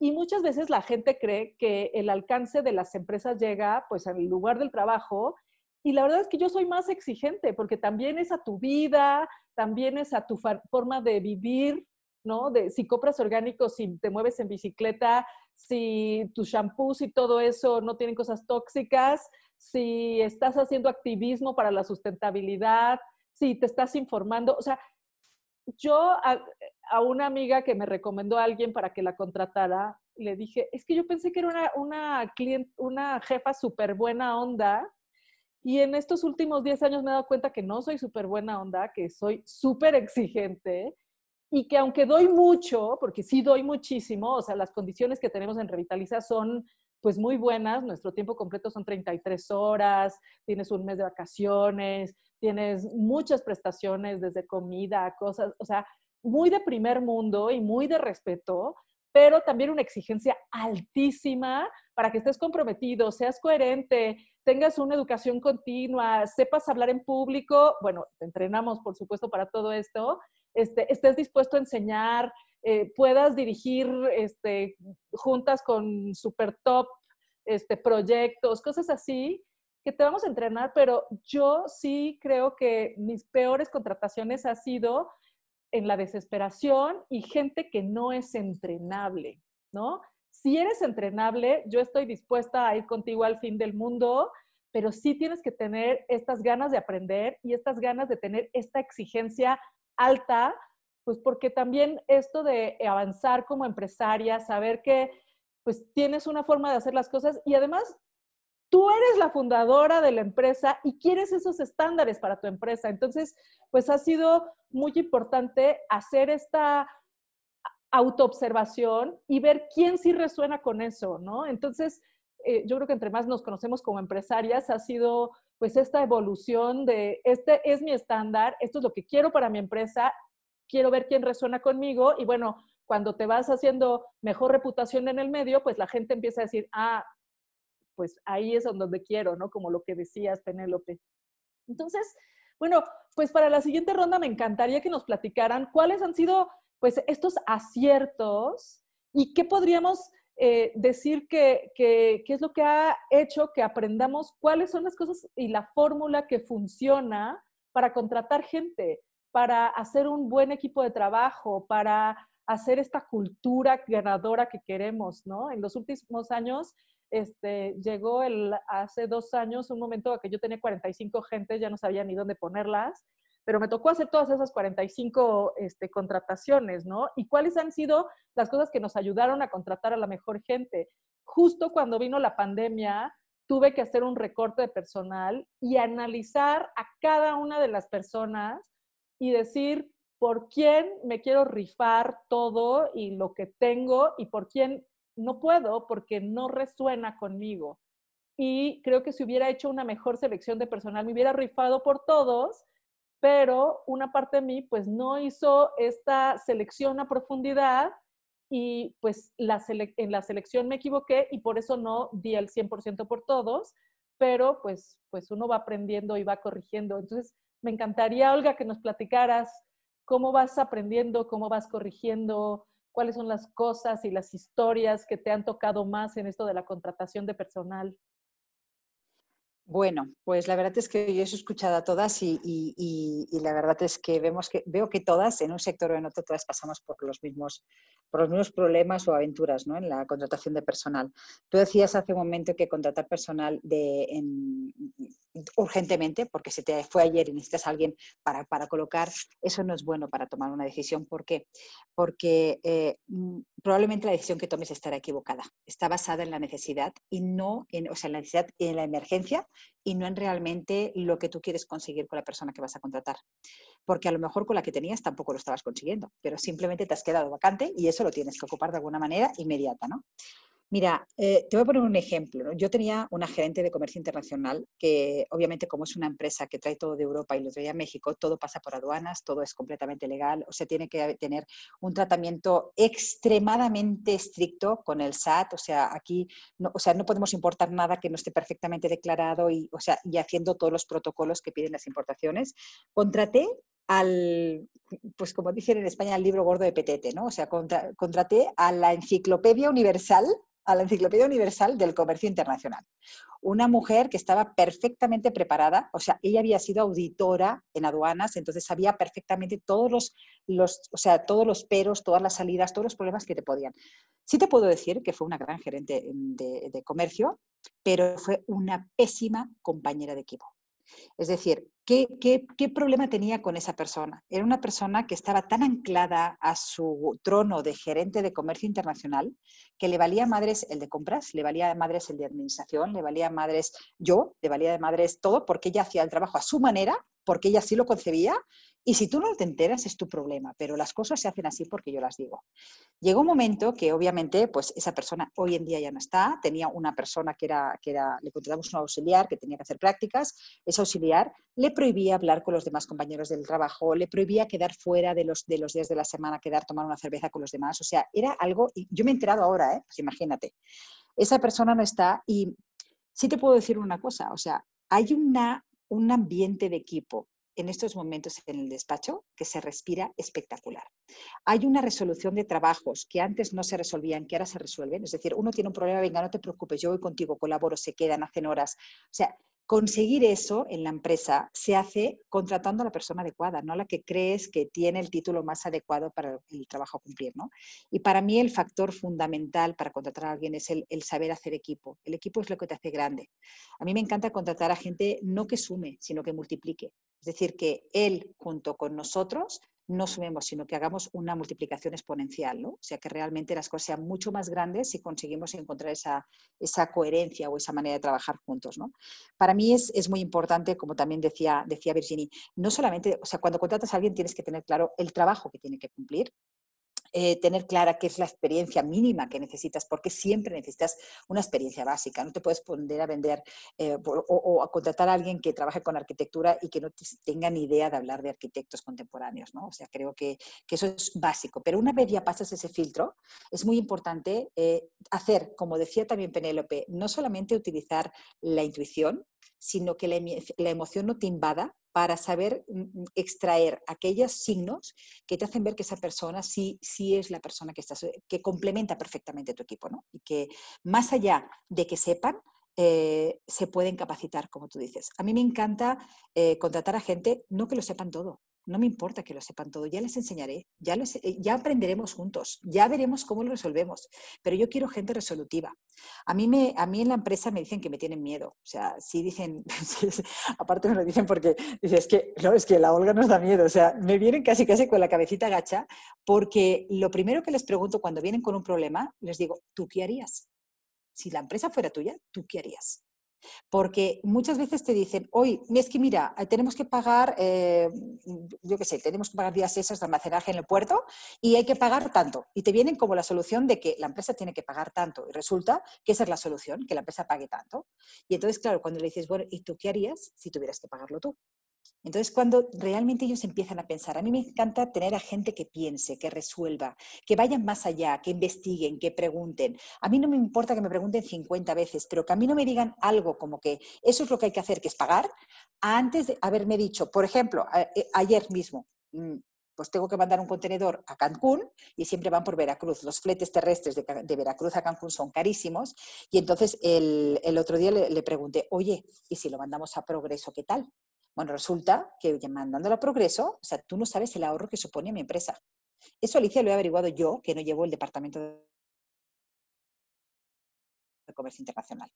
y muchas veces la gente cree que el alcance de las empresas llega pues al lugar del trabajo y la verdad es que yo soy más exigente porque también es a tu vida, también es a tu forma de vivir, ¿no? De si compras orgánicos, si te mueves en bicicleta, si tus shampoos y todo eso no tienen cosas tóxicas, si estás haciendo activismo para la sustentabilidad, si te estás informando. O sea, yo a, una amiga que me recomendó a alguien para que la contratara, le dije, es que yo pensé que era una, una, una jefa súper buena onda. Y en estos últimos 10 años me he dado cuenta que no soy súper buena onda, que soy súper exigente y que aunque doy mucho, porque sí doy muchísimo, o sea, las condiciones que tenemos en Revitaliza son pues muy buenas, nuestro tiempo completo son 33 horas, tienes un mes de vacaciones, tienes muchas prestaciones desde comida, cosas, o sea, muy de primer mundo y muy de respeto, pero también una exigencia altísima para que estés comprometido, seas coherente, tengas una educación continua, sepas hablar en público, bueno, te entrenamos por supuesto para todo esto, este, estés dispuesto a enseñar, eh, puedas dirigir este, juntas con super top este, proyectos, cosas así, que te vamos a entrenar, pero yo sí creo que mis peores contrataciones ha sido en la desesperación y gente que no es entrenable, ¿no? Si eres entrenable, yo estoy dispuesta a ir contigo al fin del mundo, pero sí tienes que tener estas ganas de aprender y estas ganas de tener esta exigencia alta, pues porque también esto de avanzar como empresaria, saber que pues tienes una forma de hacer las cosas y además tú eres la fundadora de la empresa y quieres esos estándares para tu empresa. Entonces, pues ha sido muy importante hacer esta autoobservación y ver quién sí resuena con eso, ¿no? Entonces, eh, yo creo que entre más nos conocemos como empresarias, ha sido pues esta evolución de este es mi estándar, esto es lo que quiero para mi empresa, quiero ver quién resuena conmigo y bueno, cuando te vas haciendo mejor reputación en el medio, pues la gente empieza a decir, ah, pues ahí es donde quiero, ¿no? Como lo que decías, Penélope. Entonces, bueno, pues para la siguiente ronda me encantaría que nos platicaran cuáles han sido, pues, estos aciertos y qué podríamos eh, decir que, que, es lo que ha hecho que aprendamos cuáles son las cosas y la fórmula que funciona para contratar gente, para hacer un buen equipo de trabajo, para hacer esta cultura ganadora que queremos, ¿no? En los últimos años, este, llegó el, hace dos años un momento en que yo tenía 45 gentes, ya no sabía ni dónde ponerlas, pero me tocó hacer todas esas 45 este, contrataciones, ¿no? ¿Y cuáles han sido las cosas que nos ayudaron a contratar a la mejor gente? Justo cuando vino la pandemia, tuve que hacer un recorte de personal y analizar a cada una de las personas y decir por quién me quiero rifar todo y lo que tengo y por quién no puedo porque no resuena conmigo. y creo que si hubiera hecho una mejor selección de personal, me hubiera rifado por todos, pero una parte de mí pues no hizo esta selección a profundidad y pues la en la selección me equivoqué y por eso no di el 100% por todos, pero pues, pues uno va aprendiendo y va corrigiendo. Entonces, me encantaría, Olga, que nos platicaras cómo vas aprendiendo, cómo vas corrigiendo, cuáles son las cosas y las historias que te han tocado más en esto de la contratación de personal. Bueno, pues la verdad es que yo he escuchado a todas y, la verdad es que, vemos que veo que todas, en un sector o en otro, todas pasamos por los mismos, por los mismos problemas o aventuras ¿no? en la contratación de personal. Tú decías hace un momento que contratar personal de, urgentemente, porque se te fue ayer y necesitas a alguien para, para, colocar, eso no es bueno para tomar una decisión. ¿Por qué? Porque eh, mm, probablemente la decisión que tomes estará equivocada. Está basada en la necesidad y no en, o sea, en la necesidad en la emergencia y no en realmente lo que tú quieres conseguir con la persona que vas a contratar. Porque a lo mejor con la que tenías tampoco lo estabas consiguiendo, pero simplemente te has quedado vacante y eso lo tienes que ocupar de alguna manera inmediata, ¿no? Mira, eh, te voy a poner un ejemplo. Yo tenía una gerente de comercio internacional que, obviamente, como es una empresa que trae todo de Europa y lo trae a México, todo pasa por aduanas, todo es completamente legal, o sea, tiene que tener un tratamiento extremadamente estricto con el SAT, o sea, aquí, no, o sea, no podemos importar nada que no esté perfectamente declarado y, o sea, y haciendo todos los protocolos que piden las importaciones. Contraté al, pues como dicen en España, al libro gordo de Petete, ¿no? O sea, contraté a la enciclopedia universal a la Enciclopedia Universal del Comercio Internacional. Una mujer que estaba perfectamente preparada, o sea, ella había sido auditora en aduanas, entonces sabía perfectamente todos los, los, o sea, todos los peros, todas las salidas, todos los problemas que te podían. Sí te puedo decir que fue una gran gerente de, de comercio, pero fue una pésima compañera de equipo. Es decir, ¿qué, problema tenía con esa persona? Era una persona que estaba tan anclada a su trono de gerente de comercio internacional que le valía madres el de compras, le valía madres el de administración, le valía madres yo, le valía de madres todo, porque ella hacía el trabajo a su manera, porque ella sí lo concebía y si tú no te enteras es tu problema, pero las cosas se hacen así porque yo las digo. Llegó un momento que obviamente pues esa persona hoy en día ya no está, tenía una persona que era, que era le contratamos un auxiliar que tenía que hacer prácticas, ese auxiliar le prohibía hablar con los demás compañeros del trabajo, le prohibía quedar fuera de los, de los días de la semana, quedar tomar una cerveza con los demás, o sea, era algo, y yo me he enterado ahora, ¿eh? pues imagínate, esa persona no está y sí te puedo decir una cosa, o sea, hay una, un ambiente de equipo en estos momentos en el despacho que se respira espectacular. Hay una resolución de trabajos que antes no se resolvían, que ahora se resuelven. Es decir, uno tiene un problema, venga, no te preocupes, yo voy contigo, colaboro, se quedan, hacen horas. O sea, conseguir eso en la empresa se hace contratando a la persona adecuada, no a la que crees que tiene el título más adecuado para el trabajo a cumplir. ¿no? Y para mí el factor fundamental para contratar a alguien es el, el, saber hacer equipo. El equipo es lo que te hace grande. A mí me encanta contratar a gente no que sume, sino que multiplique. Es decir, que él junto con nosotros no sumemos, sino que hagamos una multiplicación exponencial, ¿no? O sea, que realmente las cosas sean mucho más grandes si conseguimos encontrar esa, esa coherencia o esa manera de trabajar juntos, ¿no? Para mí es, es, muy importante, como también decía, decía Virginie, no solamente, o sea, cuando contratas a alguien tienes que tener claro el trabajo que tiene que cumplir, eh, tener clara qué es la experiencia mínima que necesitas, porque siempre necesitas una experiencia básica. No te puedes poner a vender eh, o, a contratar a alguien que trabaje con arquitectura y que no tenga ni idea de hablar de arquitectos contemporáneos, ¿no? O sea, creo que, que eso es básico. Pero una vez ya pasas ese filtro, es muy importante eh, hacer, como decía también Penélope, no solamente utilizar la intuición, sino que la, la emoción no te invada para saber mm, mm, extraer aquellos signos que te hacen ver que esa persona sí, sí es la persona que, estás, que complementa perfectamente tu equipo, ¿no? Y que más allá de que sepan, eh, se pueden capacitar, como tú dices. A mí me encanta eh, contratar a gente, no que lo sepan todo, no me importa que lo sepan todo, ya les enseñaré, ya, eh, ya aprenderemos juntos, ya veremos cómo lo resolvemos, pero yo quiero gente resolutiva. A mí, me, a mí en la empresa me dicen que me tienen miedo, o sea, sí dicen, (laughs) aparte me lo dicen porque es que, no, es que la Olga nos da miedo, o sea, me vienen casi casi con la cabecita gacha, porque lo primero que les pregunto cuando vienen con un problema, les digo, ¿tú qué harías? Si la empresa fuera tuya, ¿tú qué harías? Porque muchas veces te dicen, hoy, es que mira, eh, tenemos que pagar, eh, yo qué sé, tenemos que pagar días esos de almacenaje en el puerto y hay que pagar tanto. Y te vienen como la solución de que la empresa tiene que pagar tanto. Y resulta que esa es la solución, que la empresa pague tanto. Y entonces, claro, cuando le dices, bueno, ¿y tú qué harías si tuvieras que pagarlo tú? Entonces, cuando realmente ellos empiezan a pensar, a mí me encanta tener a gente que piense, que resuelva, que vayan más allá, que investiguen, que pregunten. A mí no me importa que me pregunten 50 veces, pero que a mí no me digan algo como que eso es lo que hay que hacer, que es pagar, antes de haberme dicho, por ejemplo, eh, ayer mismo, mm, pues tengo que mandar un contenedor a Cancún y siempre van por Veracruz. Los fletes terrestres de, Veracruz a Cancún son carísimos y entonces el, otro día le, le, pregunté, oye, ¿y si lo mandamos a Progreso, qué tal? Bueno, resulta que mandándolo a progreso, o sea, tú no sabes el ahorro que supone mi empresa. Eso, Alicia, lo he averiguado yo, que no llevo el departamento de comercio internacional.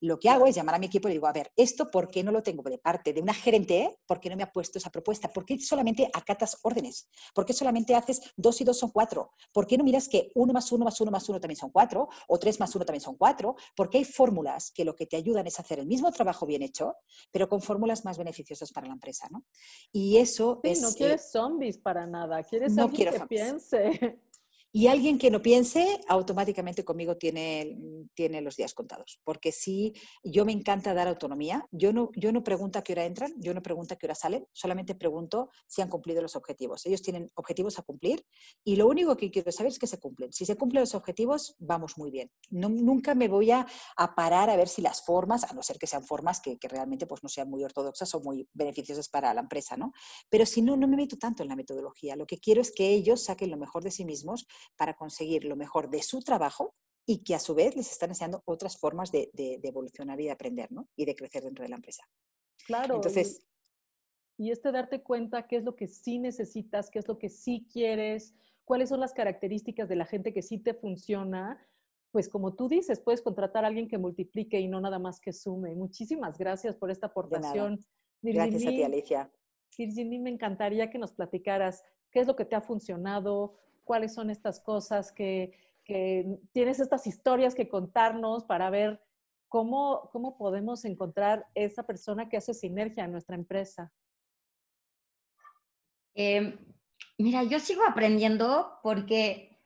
Lo que hago es llamar a mi equipo y digo, a ver, ¿esto por qué no lo tengo de parte de una gerente? ¿Por qué no me ha puesto esa propuesta? ¿Por qué solamente acatas órdenes? ¿Por qué solamente haces dos y dos son cuatro? ¿Por qué no miras que uno más uno más uno más uno también son cuatro? ¿O tres más uno también son cuatro? Porque hay fórmulas que lo que te ayudan es hacer el mismo trabajo bien hecho, pero con fórmulas más beneficiosas para la empresa, ¿no? Y eso sí, es... No quieres zombies para nada, quieres no alguien que piense. Y alguien que no piense, automáticamente conmigo tiene, tiene los días contados. Porque sí, yo me encanta dar autonomía. Yo no, yo no pregunto a qué hora entran, yo no pregunto a qué hora salen, solamente pregunto si han cumplido los objetivos. Ellos tienen objetivos a cumplir y lo único que quiero saber es que se cumplen. Si se cumplen los objetivos, vamos muy bien. No, nunca me voy a, parar a ver si las formas, a no ser que sean formas que, que, realmente pues, no sean muy ortodoxas o muy beneficiosas para la empresa, ¿no? Pero si no, no me meto tanto en la metodología. Lo que quiero es que ellos saquen lo mejor de sí mismos para conseguir lo mejor de su trabajo y que a su vez les están enseñando otras formas de, evolucionar y de aprender, ¿no? Y de crecer dentro de la empresa. Claro. Entonces. Y, este darte cuenta qué es lo que sí necesitas, qué es lo que sí quieres, cuáles son las características de la gente que sí te funciona, pues como tú dices, puedes contratar a alguien que multiplique y no nada más que sume. Muchísimas gracias por esta aportación. Gracias a ti, Alicia. Virginie, me encantaría que nos platicaras qué es lo que te ha funcionado, cuáles son estas cosas que, tienes estas historias que contarnos para ver cómo, cómo podemos encontrar esa persona que hace sinergia en nuestra empresa. Em, mira, yo sigo aprendiendo porque,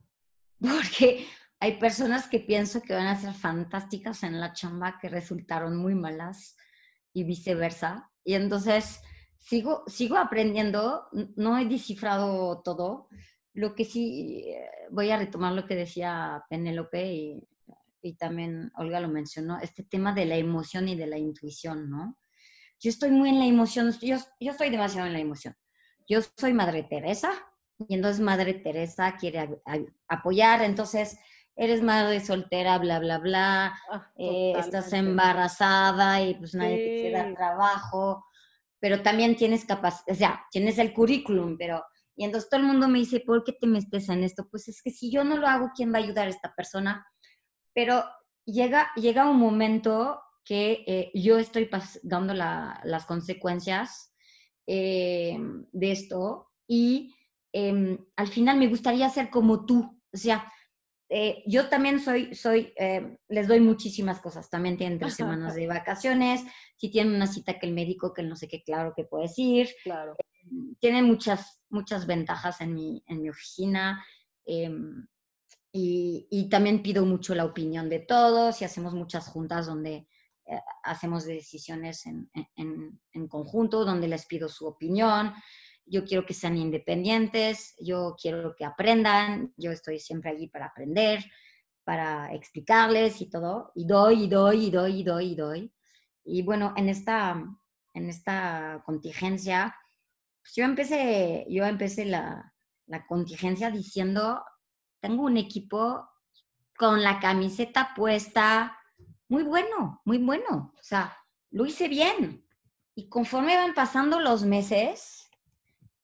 (laughs) porque hay personas que pienso que van a ser fantásticas en la chamba que resultaron muy malas y viceversa. Y entonces sigo, sigo aprendiendo, no he descifrado todo, lo que sí, eh, voy a retomar lo que decía Penélope y, y también Olga lo mencionó, este tema de la emoción y de la intuición, ¿no? Yo estoy muy en la emoción, yo, yo estoy demasiado en la emoción. Yo soy Madre Teresa y entonces Madre Teresa quiere apoyar, entonces eres madre soltera, bla, bla, bla, ah, eh, estás embarazada y pues nadie te quiere dar trabajo, pero también tienes capacidad, o sea, tienes el currículum, pero y entonces todo el mundo me dice, ¿por qué te metes en esto? Pues es que si yo no lo hago, ¿quién va a ayudar a esta persona? Pero llega, llega un momento que eh, yo estoy dando las consecuencias eh, de esto y em, al final me gustaría ser como tú. O sea, eh, yo también soy, soy les doy muchísimas cosas. También tienen tres semanas de vacaciones. Si tienen una cita que el médico, que no sé qué, claro que puedes ir. Claro tiene muchas, muchas ventajas en mi, en mi oficina. Em, y, y, también pido mucho la opinión de todos y hacemos muchas juntas donde eh, hacemos decisiones en, en, en, conjunto, donde les pido su opinión. Yo quiero que sean independientes, yo quiero que aprendan, yo estoy siempre allí para aprender, para explicarles y todo. Y doy, y doy, y doy, y doy, y doy. Y bueno, en esta, en esta contingencia pues, yo empecé, yo empecé la, la contingencia diciendo, tengo un equipo con la camiseta puesta, muy bueno, muy bueno. O sea, lo hice bien. Y conforme van pasando los meses,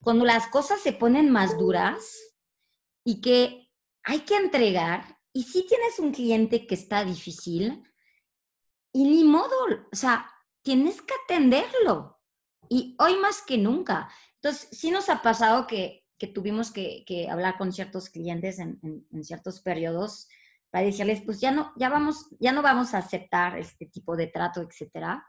cuando las cosas se ponen más duras y que hay que entregar, y si tienes un cliente que está difícil, y ni modo, o sea, tienes que atenderlo. Y hoy más que nunca. Entonces, sí nos ha pasado que, tuvimos que, hablar con ciertos clientes en, ciertos periodos para decirles, pues ya no, ya vamos, ya no vamos a aceptar este tipo de trato, etcétera.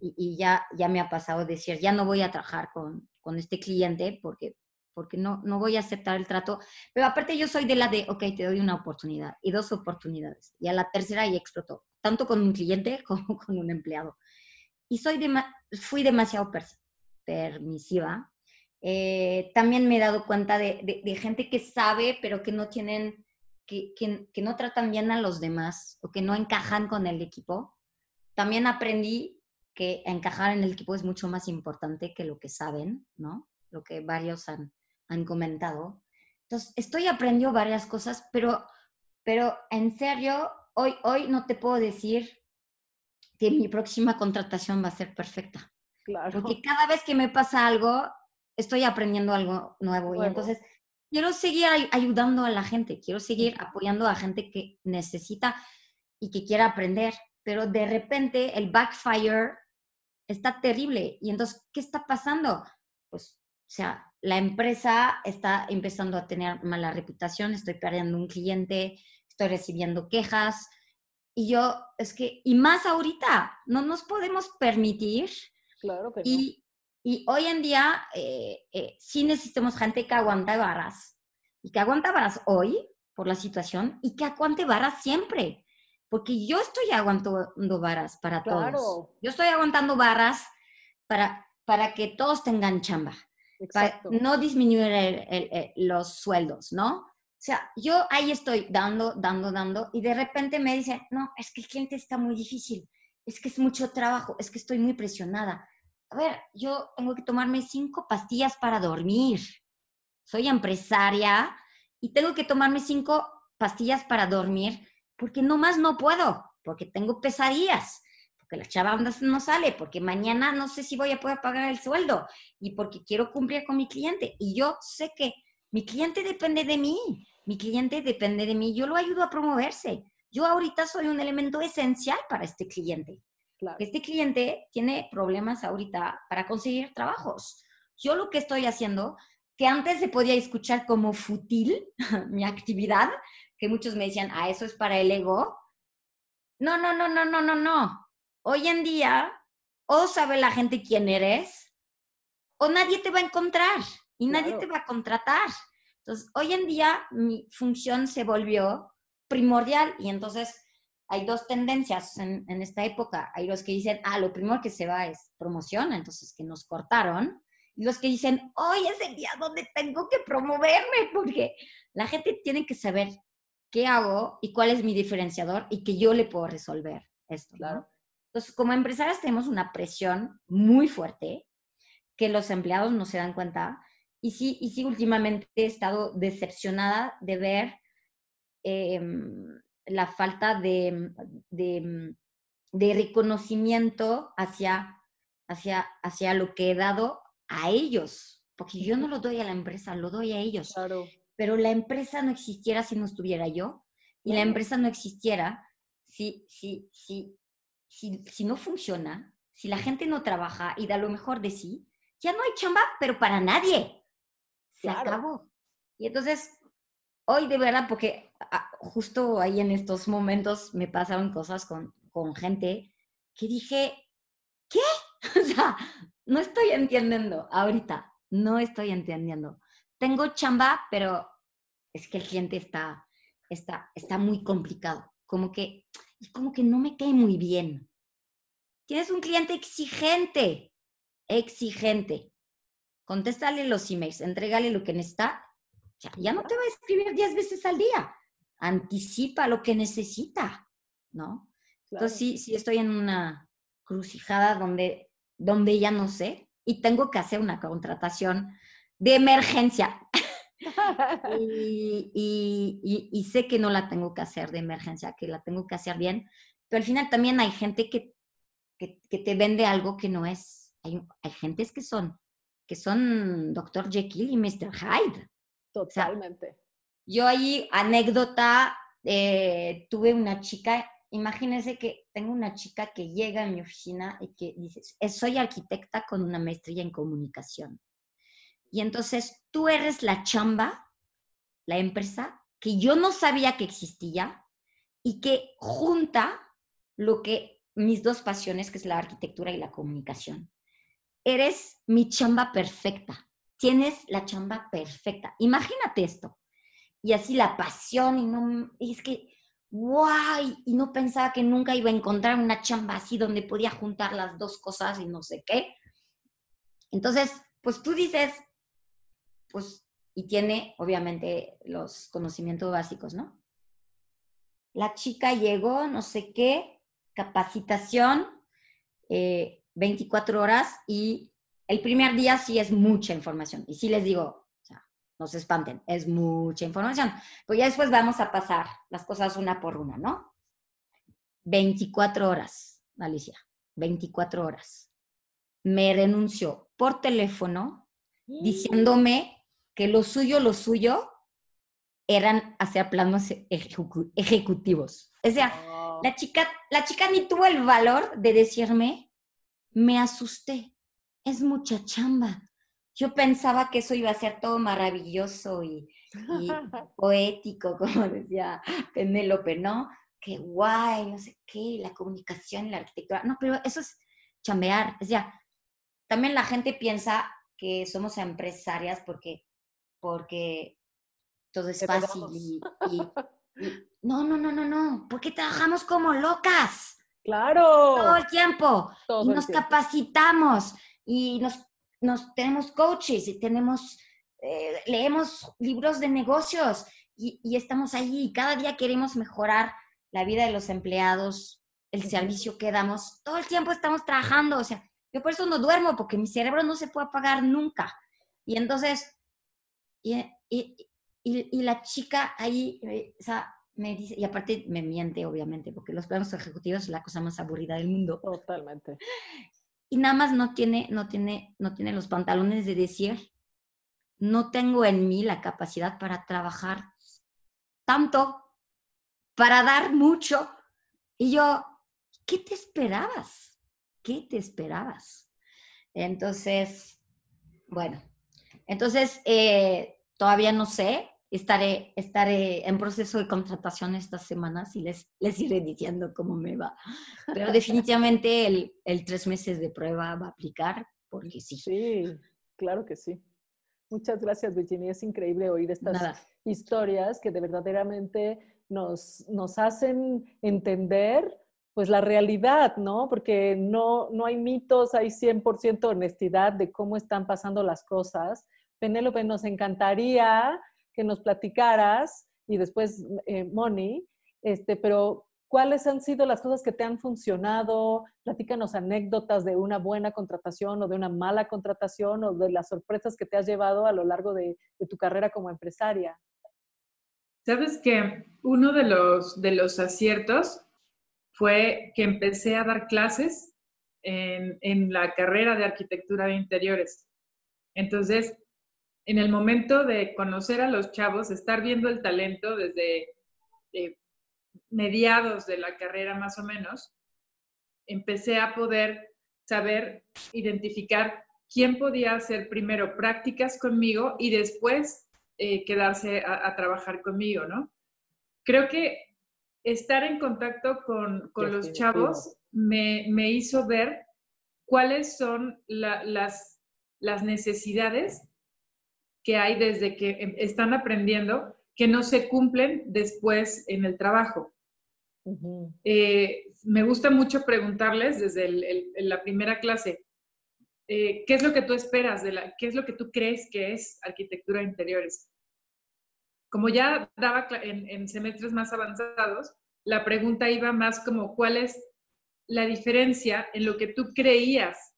Y, y ya, ya me ha pasado decir, ya no voy a trabajar con, con este cliente porque, porque no, no voy a aceptar el trato. Pero aparte yo soy de la de, ok, te doy una oportunidad y dos oportunidades. Y a la tercera ya explotó, tanto con un cliente (laughs) como con un empleado. Y soy de, fui demasiado permisiva. Eh, también me he dado cuenta de, de, de gente que sabe, pero que no tienen que, no tratan bien a los demás o que no encajan con el equipo, también aprendí que encajar en el equipo es mucho más importante que lo que saben, ¿no? Lo que varios han, han comentado. Entonces, estoy aprendiendo varias cosas, pero, pero en serio, hoy, hoy no te puedo decir que mi próxima contratación va a ser perfecta. Claro. Porque cada vez que me pasa algo, estoy aprendiendo algo nuevo. Y entonces quiero seguir ayudando a la gente, quiero seguir apoyando a gente que necesita y que quiera aprender, pero de repente el backfire está terrible. Y entonces, ¿qué está pasando? Pues, o sea, la empresa está empezando a tener mala reputación, estoy perdiendo un cliente, estoy recibiendo quejas. Y yo, es que, y más ahorita, no nos podemos permitir. Claro que y, y hoy en día eh, eh, sí necesitamos gente que aguante barras y que aguanta barras hoy por la situación y que aguante barras siempre. Porque yo estoy aguantando barras para todos. Yo estoy aguantando barras para, para que todos tengan chamba. Para no disminuir los sueldos, ¿no? O sea, yo ahí estoy dando, dando, dando y de repente me dicen, no, es que el cliente está muy difícil, es que es mucho trabajo, es que estoy muy presionada a ver, yo tengo que tomarme cinco pastillas para dormir. Soy empresaria y tengo que tomarme cinco pastillas para dormir porque no más no puedo, porque tengo pesadillas, porque la chava no sale, porque mañana no sé si voy a poder pagar el sueldo y porque quiero cumplir con mi cliente. Y yo sé que mi cliente depende de mí, mi cliente depende de mí, yo lo ayudo a promoverse. Yo ahorita soy un elemento esencial para este cliente. Este cliente tiene problemas ahorita para conseguir trabajos. Yo lo que estoy haciendo, que antes se podía escuchar como futil (laughs) mi actividad, que muchos me decían, ah, eso es para el ego. No, no, no, no, no, no, no. Hoy en día, o sabe la gente quién eres, o nadie te va a encontrar y nadie te va a contratar. Entonces, hoy en día mi función se volvió primordial y entonces hay dos tendencias en, esta época. Hay los que dicen, ah, lo primero que se va es promoción, entonces que nos cortaron. Y los que dicen, hoy es el día donde tengo que promoverme, (laughs) porque la gente tiene que saber qué hago y cuál es mi diferenciador y que yo le puedo resolver esto. Claro. Entonces, como empresarias tenemos una presión muy fuerte que los empleados no se dan cuenta. Y sí, y sí últimamente he estado decepcionada de ver eh, la falta de, de, reconocimiento hacia, hacia, hacia lo que he dado a ellos, porque yo no lo doy a la empresa, lo doy a ellos. Pero la empresa no existiera si no estuviera yo, y la empresa no existiera si, si, si, si, si no funciona, si la gente no trabaja y da lo mejor de sí, ya no hay chamba, pero para nadie. Se acabó. Y entonces, hoy de verdad, porque justo ahí en estos momentos me pasaron cosas con, con gente que dije, ¿qué? (laughs) O sea, no estoy entendiendo ahorita, no estoy entendiendo. Tengo chamba, pero es que el cliente está, está, está muy complicado. Como que, como que no me cae muy bien. Tienes un cliente exigente, exigente. Contéstale los emails, entrégale lo que necesita ya, no te va a escribir 10 veces al día. Anticipa lo que necesita, ¿no? Entonces sí, sí estoy en una crucijada donde, donde ya no sé y tengo que hacer una contratación de emergencia. y, y, y, sé que no la tengo que hacer de emergencia, que la tengo que hacer bien, pero al final también hay gente que, que, que te vende algo que no es. Hay, hay gentes que son, que son Dr. Jekyll y Mr. Hyde. Totalmente. Yo ahí, anécdota, eh, tuve una chica, imagínense que tengo una chica que llega a mi oficina y que dice, soy arquitecta con una maestría en comunicación. Y entonces tú eres la chamba, la empresa, que yo no sabía que existía, y que junta lo que mis dos pasiones, que es la arquitectura y la comunicación. Eres mi chamba perfecta. Tienes la chamba perfecta. Imagínate esto. Y así la pasión y no es que guay, y no pensaba que nunca iba a encontrar una chamba así donde podía juntar las dos cosas y no sé qué. Entonces, pues tú dices, pues, y tiene obviamente los conocimientos básicos, ¿no? La chica llegó, no sé qué, capacitación, 24 eh, horas y el primer día sí es mucha información. Y sí les digo, no se espanten, es mucha información. Pues ya después vamos a pasar las cosas una por una, ¿no? 24 horas, Alicia, 24 horas. Me renunció por teléfono mm. diciéndome que lo suyo, lo suyo eran hacer planos ejecutivos. O sea, oh. la, chica, la chica ni tuvo el valor de decirme, me asusté, es mucha chamba, yo pensaba que eso iba a ser todo maravilloso y, (laughs) poético, como decía Penélope, ¿no? Qué guay, no sé qué, la comunicación la arquitectura. No, pero eso es chambear. O sea, también la gente piensa que somos empresarias porque, porque todo es fácil (laughs) y, no, no, no, no, no, porque trabajamos como locas. Claro. Todo el tiempo. y nos capacitamos y nos nos, tenemos coaches y tenemos, eh, leemos libros de negocios y, estamos allí y cada día queremos mejorar la vida de los empleados, el servicio que damos. Todo el tiempo estamos trabajando, o sea, yo por eso no duermo, porque mi cerebro no se puede apagar nunca. Y entonces, y, y, la chica ahí, eh, o sea, me dice, y aparte me miente, obviamente, porque los planos ejecutivos es la cosa más aburrida del mundo. Totalmente (laughs) y nada más no tiene, no tiene, no tiene los pantalones de decir, no tengo en mí la capacidad para trabajar tanto, para dar mucho. Y yo, ¿qué te esperabas? ¿Qué te esperabas? Entonces, bueno, entonces eh, todavía no sé, estaré, estaré en proceso de contratación estas semanas y les, les iré diciendo cómo me va. Pero definitivamente el, el tres meses de prueba va a aplicar porque sí. Sí, claro que sí. Muchas gracias, Virginia. Es increíble oír estas historias que de verdaderamente nos, nos hacen entender pues la realidad, ¿no? Porque no, no hay mitos, hay 100% honestidad de cómo están pasando las cosas. Penélope, nos encantaría que nos platicaras y después eh, Moni, este, pero ¿cuáles han sido las cosas que te han funcionado? Platícanos anécdotas de una buena contratación o de una mala contratación o de las sorpresas que te has llevado a lo largo de, tu carrera como empresaria. Sabes que uno de los, de los aciertos fue que empecé a dar clases en, en la carrera de arquitectura de interiores. Entonces, en el momento de conocer a los chavos, estar viendo el talento desde eh, mediados de la carrera más o menos, empecé a poder saber identificar quién podía hacer primero prácticas conmigo y después eh, quedarse a, trabajar conmigo, ¿no? Creo que estar en contacto con, los chavos me, hizo ver cuáles son las, las necesidades que hay desde que em, están aprendiendo que no se cumplen después en el trabajo. Eh, me gusta mucho preguntarles desde la primera clase, eh, ¿qué es lo que tú esperas? De la, ¿Qué es lo que tú crees que es arquitectura de interiores? Como ya daba en, en semestres más avanzados, la pregunta iba más como, ¿cuál es la diferencia en lo que tú creías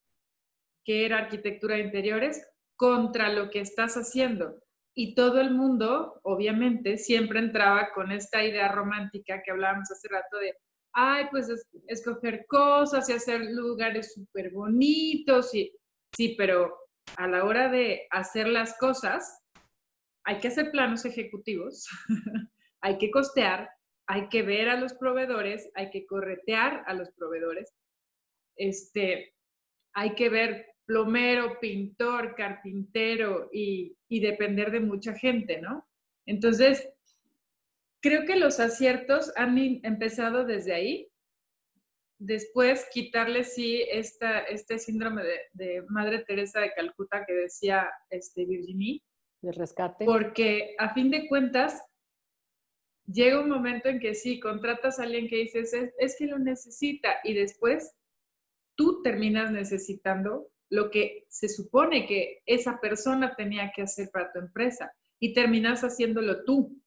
que era arquitectura de interiores contra lo que estás haciendo. Y todo el mundo, obviamente, siempre entraba con esta idea romántica que hablábamos hace rato de, ay, pues escoger cosas y hacer lugares súper bonitos. Y, sí, pero a la hora de hacer las cosas, hay que hacer planos ejecutivos, (laughs) hay que costear, hay que ver a los proveedores, hay que corretear a los proveedores, este, hay que ver plomero, pintor, carpintero y, depender de mucha gente, ¿no? Entonces, creo que los aciertos han empezado desde ahí. Después, quitarle, sí, esta, este síndrome de, Madre Teresa de Calcuta que decía este, Virginie. De rescate. Porque a fin de cuentas, llega un momento en que sí, contratas a alguien que dices, es, que lo necesita, y después tú terminas necesitando lo que se supone que esa persona tenía que hacer para tu empresa y terminas haciéndolo tú.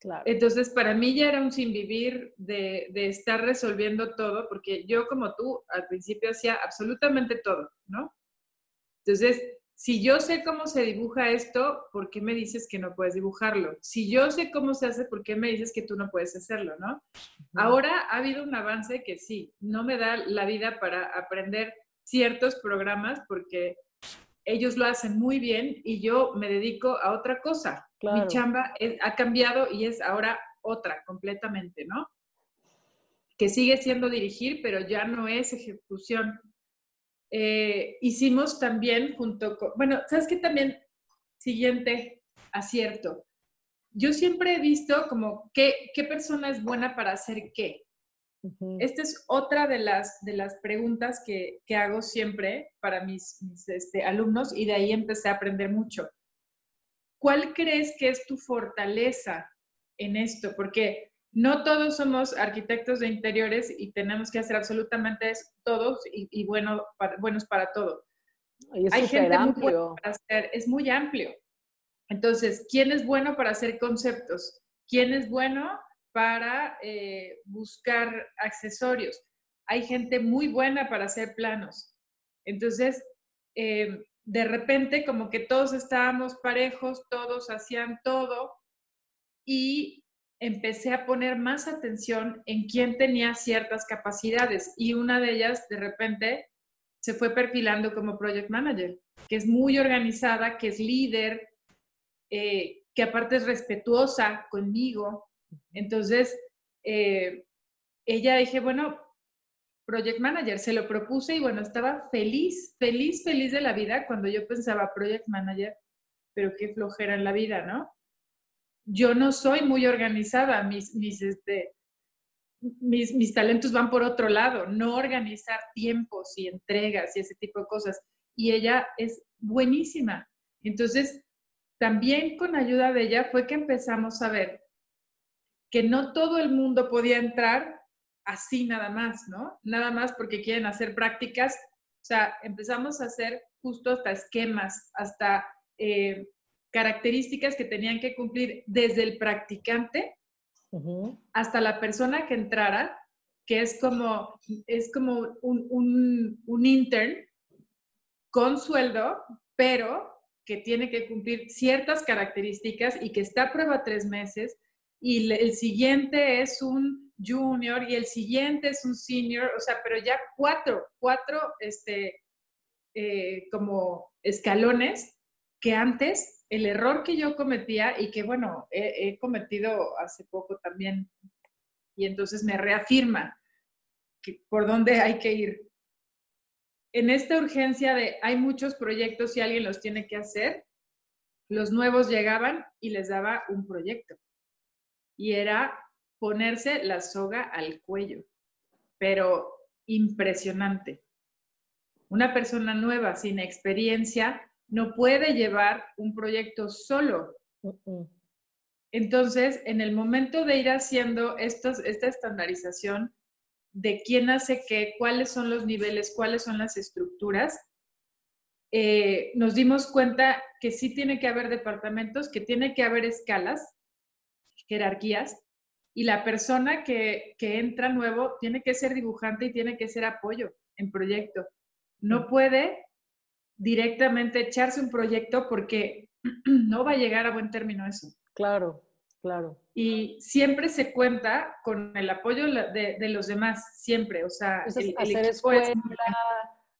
Claro. Entonces, para mí ya era un sin vivir de, de, estar resolviendo todo, porque yo como tú al principio hacía absolutamente todo, ¿no? Entonces, si yo sé cómo se dibuja esto, ¿por qué me dices que no puedes dibujarlo? Si yo sé cómo se hace, ¿por qué me dices que tú no puedes hacerlo, no? Ahora ha habido un avance que sí, no me da la vida para aprender ciertos programas porque ellos lo hacen muy bien y yo me dedico a otra cosa. Mi chamba ha cambiado y es ahora otra completamente, ¿no? Que sigue siendo dirigir, pero ya no es ejecución eh, hicimos también junto con, bueno, ¿sabes qué también? Siguiente acierto. Yo siempre he visto como qué, qué persona es buena para hacer qué. Esta es otra de las, de las preguntas que, que hago siempre para mis, mis este, alumnos y de ahí empecé a aprender mucho. ¿Cuál crees que es tu fortaleza en esto? Porque no todos somos arquitectos de interiores y tenemos que hacer absolutamente todos y, bueno, buenos para todo. Hay gente muy para hacer, es muy amplio. Entonces, ¿quién es bueno para hacer conceptos? ¿Quién es bueno para eh, buscar accesorios? Hay gente muy buena para hacer planos. Entonces, eh, de repente, como que todos estábamos parejos, todos hacían todo y empecé a poner más atención en quién tenía ciertas capacidades y una de ellas de repente se fue perfilando como project manager, que es muy organizada, que es líder, eh, que aparte es respetuosa conmigo. Entonces, eh, ella dije, bueno, project manager, se lo propuse y bueno, estaba feliz, feliz, feliz de la vida cuando yo pensaba project manager, pero qué flojera en la vida, ¿no? yo no soy muy organizada, mis, mis, este, mis, mis, talentos van por otro lado, no organizar tiempos y entregas y ese tipo de cosas. Y ella es buenísima. Entonces, también con ayuda de ella fue que empezamos a ver que no todo el mundo podía entrar así nada más, ¿no? Nada más porque quieren hacer prácticas. O sea, empezamos a hacer justo hasta esquemas, hasta eh, características que tenían que cumplir desde el practicante hasta la persona que entrara, que es como, es como un, un, intern con sueldo, pero que tiene que cumplir ciertas características y que está a prueba tres meses y el siguiente es un junior y el siguiente es un senior, o sea, pero ya cuatro, cuatro, este, eh, como escalones que antes el error que yo cometía y que, bueno, he, cometido hace poco también, y entonces me reafirma que, por dónde hay que ir. En esta urgencia de hay muchos proyectos y alguien los tiene que hacer, los nuevos llegaban y les daba un proyecto. Y era ponerse la soga al cuello, pero impresionante. Una persona nueva, sin experiencia, no puede llevar un proyecto solo. Entonces, en el momento de ir haciendo esta estandarización de quién hace qué, cuáles son los niveles, cuáles son las estructuras, eh, nos dimos cuenta que sí tiene que haber departamentos, que tiene que haber escalas, jerarquías, y la persona que, que entra nuevo tiene que ser dibujante y tiene que ser apoyo en proyecto. No puede directamente echarse un proyecto porque (clears throat) no va a llegar a buen término eso. Claro, claro. Y siempre se cuenta con el apoyo de, los demás, siempre. O sea, el, hacer escuela,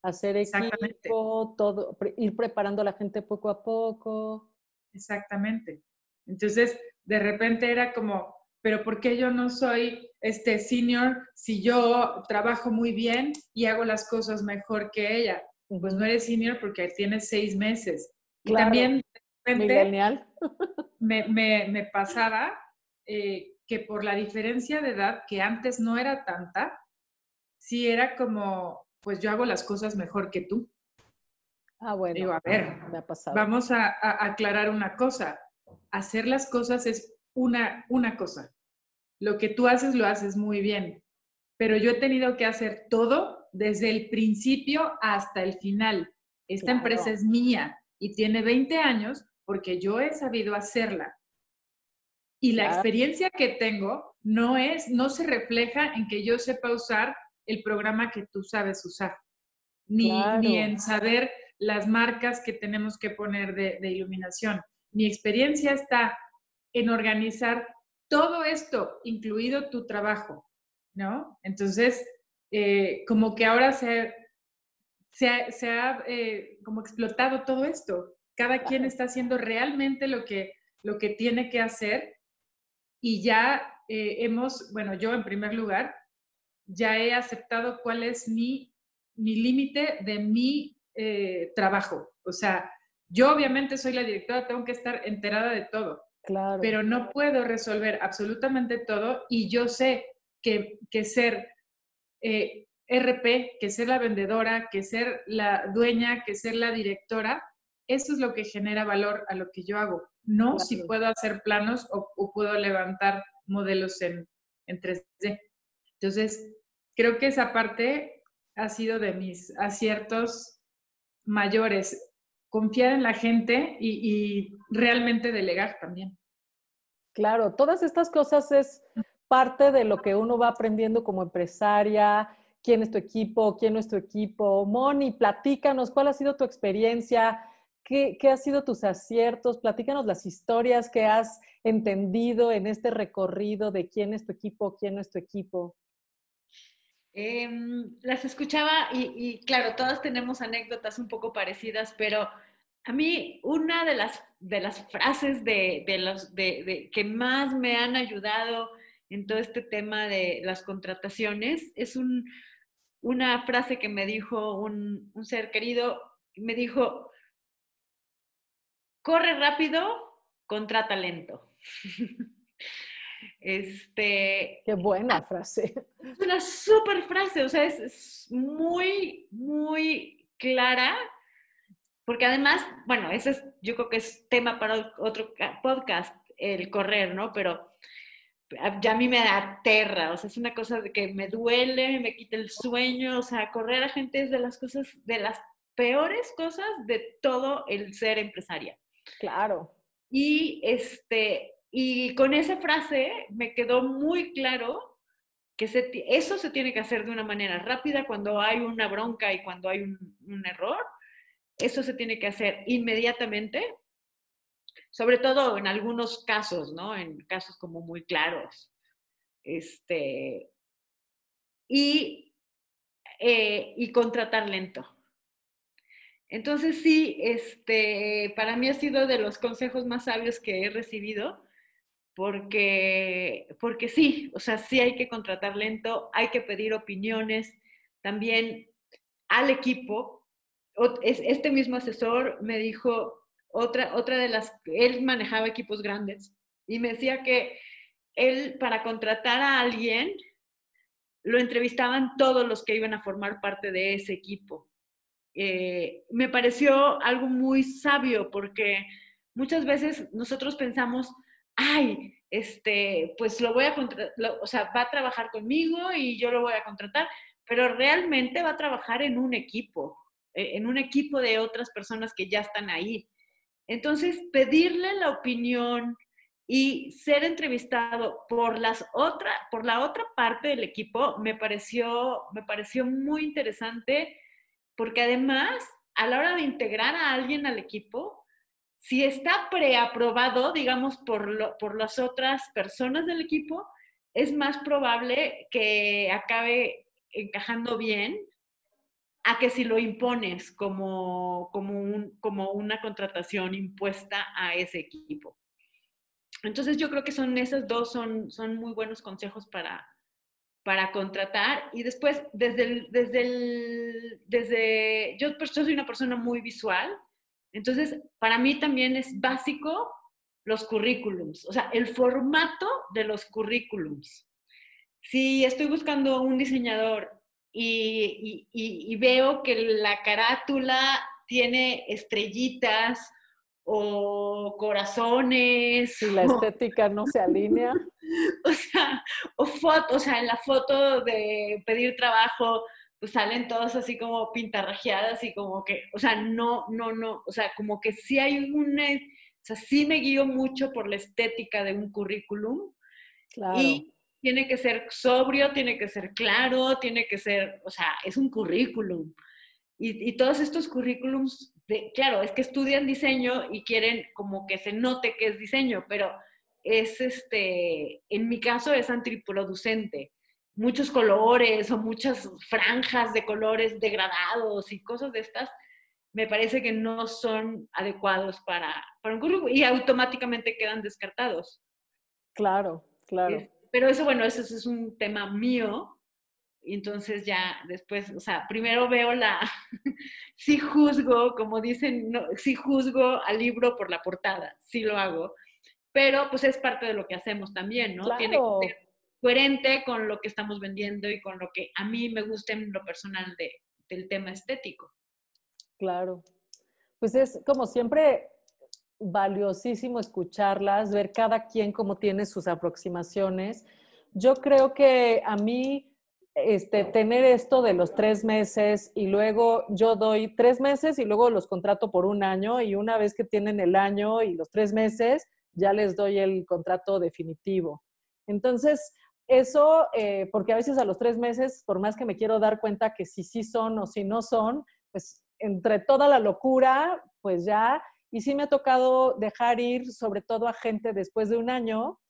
hacer equipo, todo, ir preparando a la gente poco a poco. Exactamente. Entonces, de repente era como, pero ¿por qué yo no soy este senior si yo trabajo muy bien y hago las cosas mejor que ella? pues no eres senior porque tienes seis meses. Y también de repente, (laughs) me, me, me, pasaba eh, que por la diferencia de edad, que antes no era tanta, sí era como, pues yo hago las cosas mejor que tú. Ah, bueno. Digo, a ver, me ha pasado. vamos a, a aclarar una cosa. Hacer las cosas es una, una cosa. Lo que tú haces lo haces muy bien, pero yo he tenido que hacer todo desde el principio hasta el final. Esta Claro. empresa es mía y tiene 20 años porque yo he sabido hacerla. Y la Claro. experiencia que tengo no es, no se refleja en que yo sepa usar el programa que tú sabes usar, ni, ni en saber las marcas que tenemos que poner de, de iluminación. Mi experiencia está en organizar todo esto, incluido tu trabajo, ¿no? Entonces, eh, como que ahora se, se ha, se ha, eh, como explotado todo esto. Cada quien está haciendo realmente lo que, lo que tiene que hacer y ya eh, hemos, bueno, yo en primer lugar, ya he aceptado cuál es mi, mi límite de mi trabajo. O sea, yo obviamente soy la directora, tengo que estar enterada de todo, Claro. pero no puedo resolver absolutamente todo y yo sé que, que ser eh, RP, que ser la vendedora, que ser la dueña, que ser la directora, eso es lo que genera valor a lo que yo hago. No si puedo hacer planos o, o puedo levantar modelos en, en 3D. Entonces, creo que esa parte ha sido de mis aciertos mayores. Confiar en la gente y, realmente delegar también. Claro, todas estas cosas es parte de lo que uno va aprendiendo como empresaria, quién es tu equipo, quién no es tu equipo. Moni, platícanos, ¿cuál ha sido tu experiencia? ¿Qué, qué han sido tus aciertos? Platícanos las historias que has entendido en este recorrido de quién es tu equipo, quién no es tu equipo. Em, las escuchaba y, y, claro, todas tenemos anécdotas un poco parecidas, pero a mí una de las, de las frases de, de los, de, de, que más me han ayudado en todo este tema de las contrataciones es un, una frase que me dijo un, un ser querido, me dijo, corre rápido, contrata lento. (laughs) Este, Qué buena frase. Es una súper frase, o sea, es, es, muy, muy clara, porque además, bueno, ese es, yo creo que es tema para otro podcast, el correr, ¿no? Pero ya a mí me aterra, o sea, es una cosa de que me duele, me quita el sueño, o sea, correr a gente es de las cosas, de las peores cosas de todo el ser empresaria. Claro. Y este, y con esa frase me quedó muy claro que eso se tiene que hacer de una manera rápida cuando hay una bronca y cuando hay un, un, error. Eso se tiene que hacer inmediatamente, sobre todo en algunos casos, ¿no? En casos como muy claros. Este, y, eh, y contratar lento. Entonces sí, este, para mí ha sido de los consejos más sabios que he recibido porque, porque sí, o sea, sí hay que contratar lento, hay que pedir opiniones también al equipo. Este mismo asesor me dijo, otra, otra de las, él manejaba equipos grandes y me decía que él para contratar a alguien lo entrevistaban todos los que iban a formar parte de ese equipo. Eh, me pareció algo muy sabio porque muchas veces nosotros pensamos, ay, este, pues lo voy a contratar, o sea, va a trabajar conmigo y yo lo voy a contratar, pero realmente va a trabajar en un equipo, eh, en un equipo de otras personas que ya están ahí. Entonces, pedirle la opinión y ser entrevistado por, las otra, por la otra parte del equipo me pareció, me pareció muy interesante porque además, a la hora de integrar a alguien al equipo, si está preaprobado, digamos, por, lo, por las otras personas del equipo, es más probable que acabe encajando bien a que si lo impones como, como, un, como una contratación impuesta a ese equipo. Entonces yo creo que son esos dos, son, son muy buenos consejos para, para contratar. Y después, desde el, desde el, desde, yo, pues, yo soy una persona muy visual, entonces, para mí también es básico los currículums, o sea, el formato de los currículums. Si estoy buscando un diseñador y, veo que la carátula tiene estrellitas o corazones. Si la estética no se alinea. (laughs) o sea, o foto, o sea, en la foto de pedir trabajo, pues salen todos así como pintarrajeadas y como que, o sea, no, no, no, o sea, como que sí hay una, o sea, sí me guío mucho por la estética de un currículum. Claro. Y tiene que ser sobrio, tiene que ser claro, tiene que ser, o sea, es un currículum. Y, todos estos currículums, de, claro, es que estudian diseño y quieren como que se note que es diseño, pero es este, en mi caso es antiproducente. Muchos colores o muchas franjas de colores degradados y cosas de estas, me parece que no son adecuados para, para un currículum y automáticamente quedan descartados. Claro, claro pero eso, bueno, eso, es un tema mío. Y entonces ya después, o sea, primero veo la, (laughs) sí juzgo, como dicen, no, sí juzgo al libro por la portada, sí lo hago, pero pues es parte de lo que hacemos también, ¿no? Tiene que ser coherente con lo que estamos vendiendo y con lo que a mí me gusta en lo personal de, del tema estético. Claro. Pues es como siempre, valiosísimo escucharlas, ver cada quien cómo tiene sus aproximaciones. Yo creo que a mí, este, tener esto de los tres meses y luego yo doy tres meses y luego los contrato por un año y una vez que tienen el año y los tres meses, ya les doy el contrato definitivo. Entonces, eso, eh, porque a veces a los tres meses, por más que me quiero dar cuenta que si sí son o si no son, pues entre toda la locura, pues ya y sí me ha tocado dejar ir sobre todo a gente después de un año,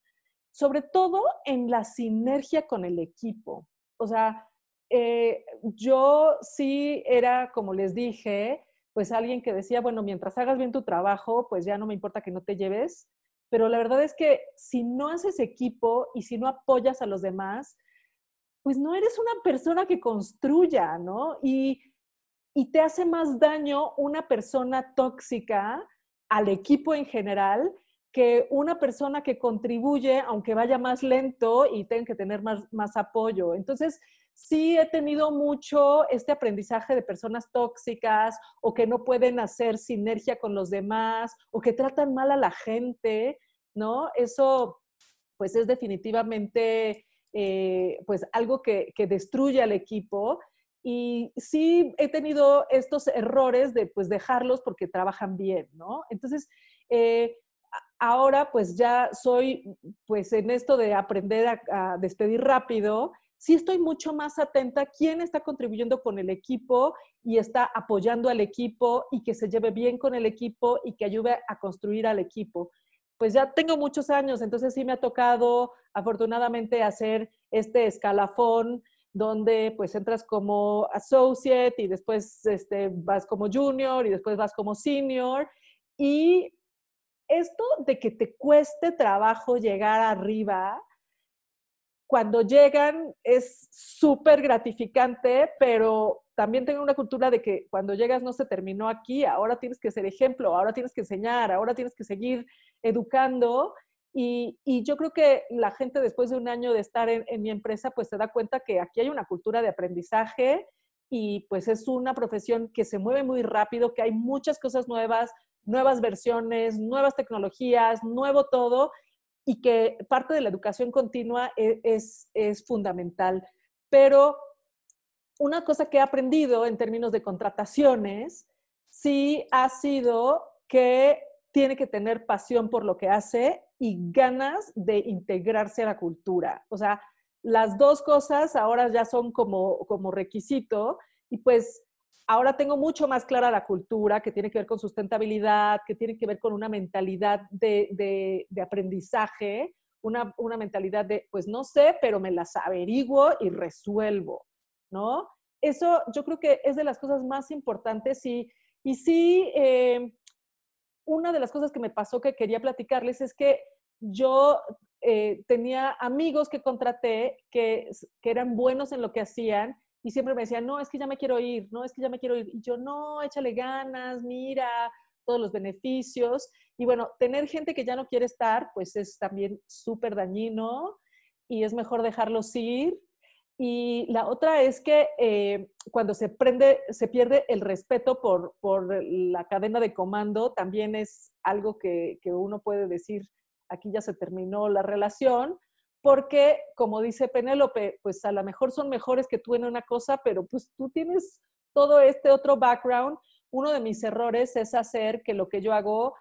sobre todo en la sinergia con el equipo. O sea, eh, yo sí era, como les dije, pues alguien que decía, bueno, mientras hagas bien tu trabajo, pues ya no me importa que no te lleves. Pero la verdad es que si no haces equipo y si no apoyas a los demás, pues no eres una persona que construya, ¿no? Y y te hace más daño una persona tóxica al equipo en general que una persona que contribuye, aunque vaya más lento y tenga que tener más, más apoyo. Entonces, sí he tenido mucho este aprendizaje de personas tóxicas o que no pueden hacer sinergia con los demás o que tratan mal a la gente, ¿no? Eso, pues es definitivamente, eh, pues algo que, que destruye al equipo y sí he tenido estos errores de pues dejarlos porque trabajan bien, ¿no? Entonces, eh, ahora pues ya soy pues en esto de aprender a, despedir rápido, sí estoy mucho más atenta a quién está contribuyendo con el equipo y está apoyando al equipo y que se lleve bien con el equipo y que ayude a construir al equipo. Pues ya tengo muchos años, entonces sí me ha tocado afortunadamente hacer este escalafón donde pues entras como associate y después este, vas como junior y después vas como senior. Y esto de que te cueste trabajo llegar arriba, cuando llegan es súper gratificante, pero también tengo una cultura de que cuando llegas no se terminó aquí, ahora tienes que ser ejemplo, ahora tienes que enseñar, ahora tienes que seguir educando. Y, yo creo que la gente después de un año de estar en, mi empresa, pues se da cuenta que aquí hay una cultura de aprendizaje y pues es una profesión que se mueve muy rápido, que hay muchas cosas nuevas, nuevas versiones, nuevas tecnologías, nuevo todo y que parte de la educación continua e, es, es fundamental. Pero una cosa que he aprendido en términos de contrataciones, sí ha sido que tiene que tener pasión por lo que hace y ganas de integrarse a la cultura. O sea, las dos cosas ahora ya son como, como requisito y pues ahora tengo mucho más clara la cultura que tiene que ver con sustentabilidad, que tiene que ver con una mentalidad de, aprendizaje, una, una, mentalidad de, pues no sé, pero me las averiguo y resuelvo, ¿no? Eso yo creo que es de las cosas más importantes y, y sí, eh, una de las cosas que me pasó que quería platicarles es que yo eh, tenía amigos que contraté que, que, eran buenos en lo que hacían y siempre me decían, no, es que ya me quiero ir, no, es que ya me quiero ir. Y yo, no, échale ganas, mira todos los beneficios. Y bueno, tener gente que ya no quiere estar, pues es también súper dañino y es mejor dejarlos ir. Y la otra es que eh, cuando se, prende, se pierde el respeto por, por, la cadena de comando, también es algo que, que uno puede decir, aquí ya se terminó la relación, porque como dice Penélope, pues a lo mejor son mejores que tú en una cosa, pero pues tú tienes todo este otro background. Uno de mis errores es hacer que lo que yo hago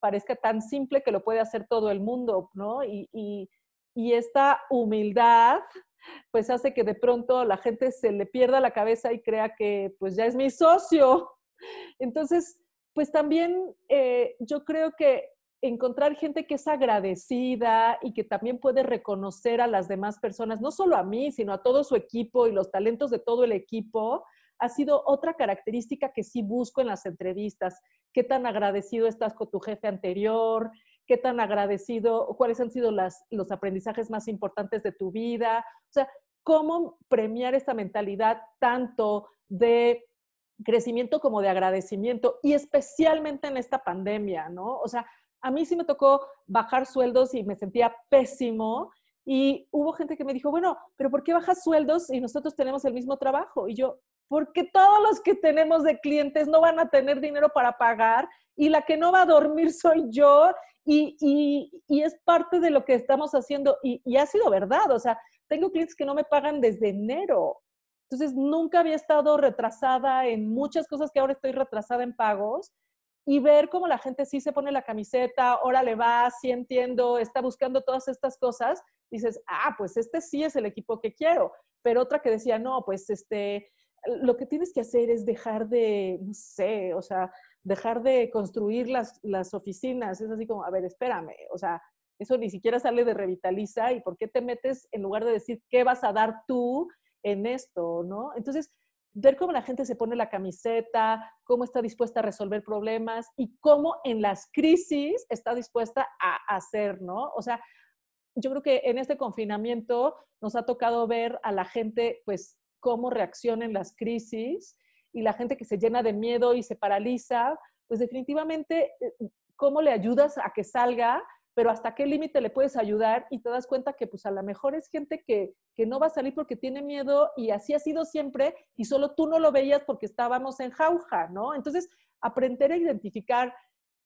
parezca tan simple que lo puede hacer todo el mundo, ¿no? Y, y, y esta humildad, pues hace que de pronto la gente se le pierda la cabeza y crea que pues ya es mi socio. Entonces, pues también eh, yo creo que encontrar gente que es agradecida y que también puede reconocer a las demás personas, no solo a mí, sino a todo su equipo y los talentos de todo el equipo, ha sido otra característica que sí busco en las entrevistas. ¿Qué tan agradecido estás con tu jefe anterior? ¿Qué tan agradecido? ¿Cuáles han sido las, los aprendizajes más importantes de tu vida? O sea, ¿cómo premiar esta mentalidad tanto de crecimiento como de agradecimiento y especialmente en esta pandemia, ¿no? O sea, a mí sí me tocó bajar sueldos y me sentía pésimo y hubo gente que me dijo, bueno, pero ¿por qué bajas sueldos y nosotros tenemos el mismo trabajo? Y yo, porque todos los que tenemos de clientes no van a tener dinero para pagar y la que no va a dormir (laughs) soy yo y, y, es parte de lo que estamos haciendo y, y, ha sido verdad, o sea, tengo clientes que no me pagan desde enero. Entonces, nunca había estado retrasada en muchas cosas que ahora estoy retrasada en pagos y ver cómo la gente sí se pone la camiseta, ahora le va, sí entiendo, está buscando todas estas cosas, dices, ah, pues este sí es el equipo que quiero. Pero otra que decía, no, pues este, lo que tienes que hacer es dejar de, no sé, o sea, dejar de construir las, las oficinas. Es así como, a ver, espérame, o sea, eso ni siquiera sale de Revitaliza y por qué te metes en lugar de decir qué vas a dar tú en esto, ¿no? Entonces, ver cómo la gente se pone la camiseta, cómo está dispuesta a resolver problemas y cómo en las crisis está dispuesta a hacer, ¿no? O sea, yo creo que en este confinamiento nos ha tocado ver a la gente, pues, cómo reacciona en las crisis y la gente que se llena de miedo y se paraliza, pues definitivamente, eh, ¿cómo le ayudas a que salga? Pero hasta qué límite le puedes ayudar y te das cuenta que pues a lo mejor es gente que, que no va a salir porque tiene miedo y así ha sido siempre y solo tú no lo veías porque estábamos en jauja, ¿no? Entonces, aprender a identificar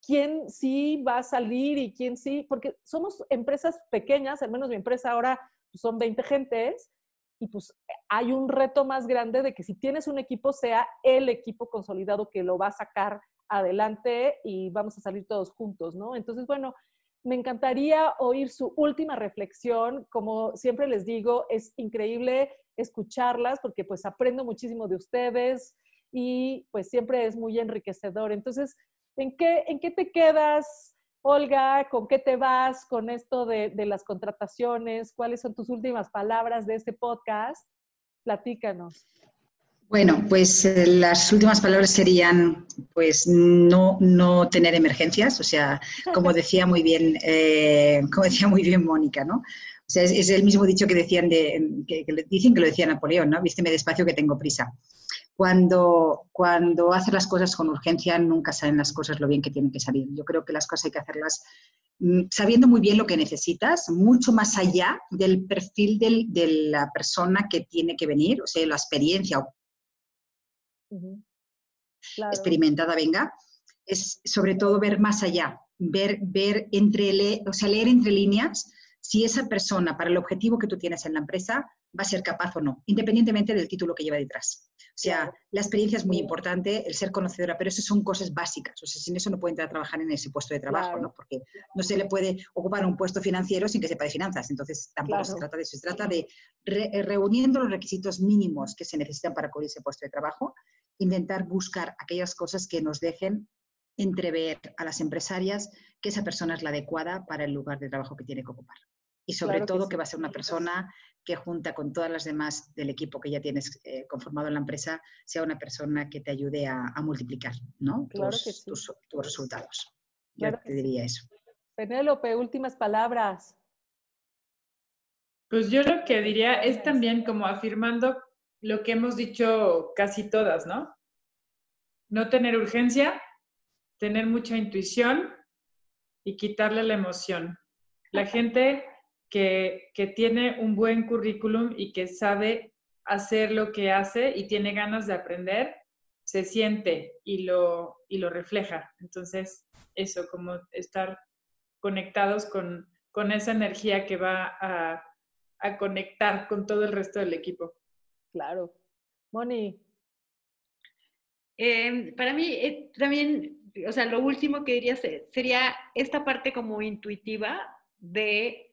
quién sí va a salir y quién sí, porque somos empresas pequeñas, al menos mi empresa ahora pues, son 20 gentes, y pues hay un reto más grande de que si tienes un equipo, sea el equipo consolidado que lo va a sacar adelante y vamos a salir todos juntos, ¿no? Entonces, bueno, me encantaría oír su última reflexión. Como siempre les digo, es increíble escucharlas porque pues aprendo muchísimo de ustedes y pues siempre es muy enriquecedor. Entonces, ¿en qué, en qué te quedas? Olga, ¿con qué te vas con esto de, las contrataciones? ¿Cuáles son tus últimas palabras de este podcast? Platícanos. Bueno, pues eh, las últimas palabras serían, pues no, no tener emergencias, o sea, como decía muy bien, eh, (laughs) como decía muy bien Mónica, ¿no? O sea, es, el mismo dicho que decían de, que, que, dicen que lo decía Napoleón, ¿no? Vísteme despacio que tengo prisa cuando, cuando haces las cosas con urgencia nunca salen las cosas lo bien que tienen que salir. Yo creo que las cosas hay que hacerlas mm, sabiendo muy bien lo que necesitas, mucho más allá del perfil del, de la persona que tiene que venir, o sea, la experiencia experimentada venga, es sobre todo ver más allá, ver, ver entre, o sea, leer entre líneas si esa persona, para el objetivo que tú tienes en la empresa, va a ser capaz o no, independientemente del título que lleva detrás. O sea, la experiencia es muy importante, el ser conocedora, pero eso son cosas básicas. O sea, sin eso no puede entrar a trabajar en ese puesto de trabajo, ¿no? Porque no se le puede ocupar un puesto financiero sin que sepa de finanzas. Entonces, tampoco se trata de eso. Se trata de, eh, reuniendo los requisitos mínimos que se necesitan para cubrir ese puesto de trabajo, intentar buscar aquellas cosas que nos dejen entrever a las empresarias que esa persona es la adecuada para el lugar de trabajo que tiene que ocupar. Y sobre todo que va a ser una persona que junta con todas las demás del equipo que ya tienes eh, conformado en la empresa, sea una persona que te ayude a, multiplicar ¿no? tus, tus, resultados. Yo te diría eso. Penélope, últimas palabras. Pues yo lo que diría es también como afirmando lo que hemos dicho casi todas, ¿no? No tener urgencia, tener mucha intuición y quitarle la emoción. La gente que, que tiene un buen currículum y que sabe hacer lo que hace y tiene ganas de aprender, se siente y lo, y lo refleja. Entonces, eso, como estar conectados con, con esa energía que va a, a, conectar con todo el resto del equipo. Claro. Moni. Eh, para mí eh, también, o sea, lo último que diría sería esta parte como intuitiva de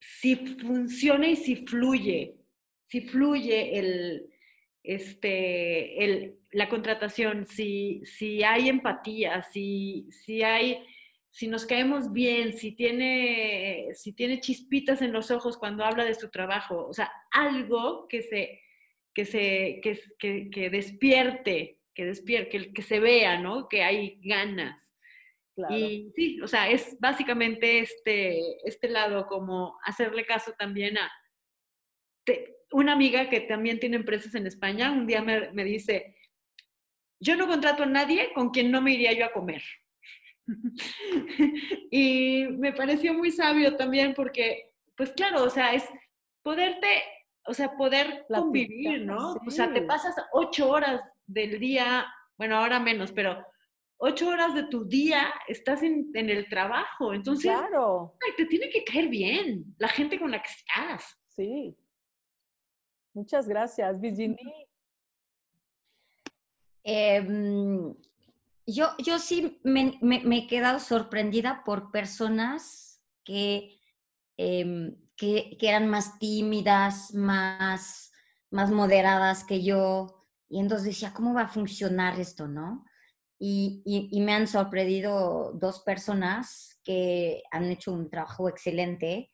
si funciona y si fluye, si fluye el, este, el, la contratación, si, si hay empatía, si, si hay, si nos caemos bien, si tiene, si tiene chispitas en los ojos cuando habla de su trabajo, o sea, algo que se, que se, que, que, despierte, que despierte, que, se vea, ¿no? Que hay ganas. Y sí, o sea, es básicamente este, este lado como hacerle caso también a, una amiga que también tiene empresas en España, un día me, me dice, yo no contrato a nadie con quien no me iría yo a comer. (laughs) y me pareció muy sabio también porque, pues claro, o sea, es poderte, o sea, poder convivir, ¿no? O sea, te pasas ocho horas del día, bueno, ahora menos, pero ocho horas de tu día estás en, en el trabajo. Entonces, claro. te tiene que caer bien la gente con la que estás. Sí. Muchas gracias, Virginie. Em, yo, yo sí me, he quedado sorprendida por personas que, em, que, eran más tímidas, más, más moderadas que yo. Y entonces decía, ¿cómo va a funcionar esto, no? Y, y, me han sorprendido dos personas que han hecho un trabajo excelente,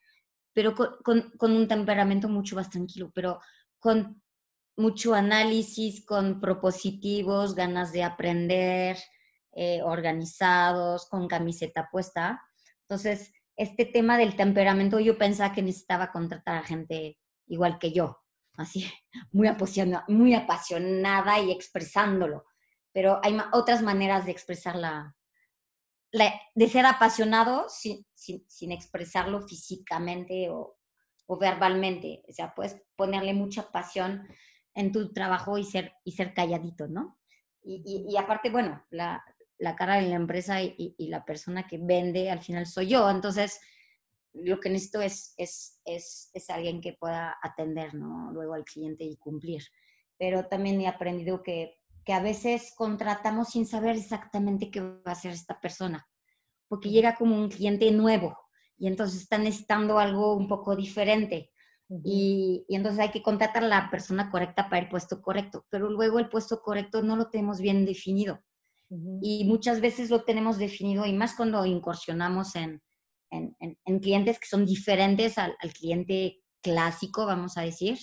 pero con, con, con, un temperamento mucho más tranquilo, pero con mucho análisis, con propositivos, ganas de aprender, eh, organizados, con camiseta puesta. Entonces, este tema del temperamento, yo pensaba que necesitaba contratar a gente igual que yo, así, (laughs) muy apasionada, muy apasionada y expresándolo. Pero hay otras maneras de expresar la, de ser apasionado sin, sin expresarlo físicamente o, o verbalmente. O sea, puedes ponerle mucha pasión en tu trabajo y ser, y ser calladito, ¿no? Y, y, aparte, bueno, la, la, cara de la empresa y, y, la persona que vende al final soy yo. Entonces, lo que necesito es, es, es, es, alguien que pueda atender, ¿no? Luego al cliente y cumplir. Pero también he aprendido que, que a veces contratamos sin saber exactamente qué va a hacer esta persona, porque llega como un cliente nuevo y entonces está necesitando algo un poco diferente. y, y, entonces hay que contratar a la persona correcta para el puesto correcto, pero luego el puesto correcto no lo tenemos bien definido. Y muchas veces lo tenemos definido, y más cuando incursionamos en, en, en, clientes que son diferentes al, al, cliente clásico, vamos a decir,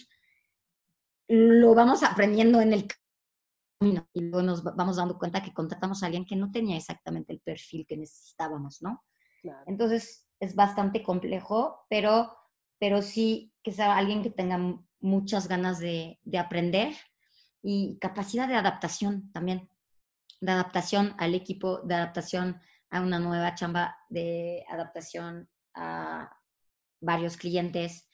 lo vamos aprendiendo en el camino y luego nos vamos dando cuenta que contratamos a alguien que no tenía exactamente el perfil que necesitábamos, ¿no? Entonces, es bastante complejo, pero, pero sí que sea alguien que tenga muchas ganas de, de aprender y capacidad de adaptación también, de adaptación al equipo, de adaptación a una nueva chamba, de adaptación a varios clientes,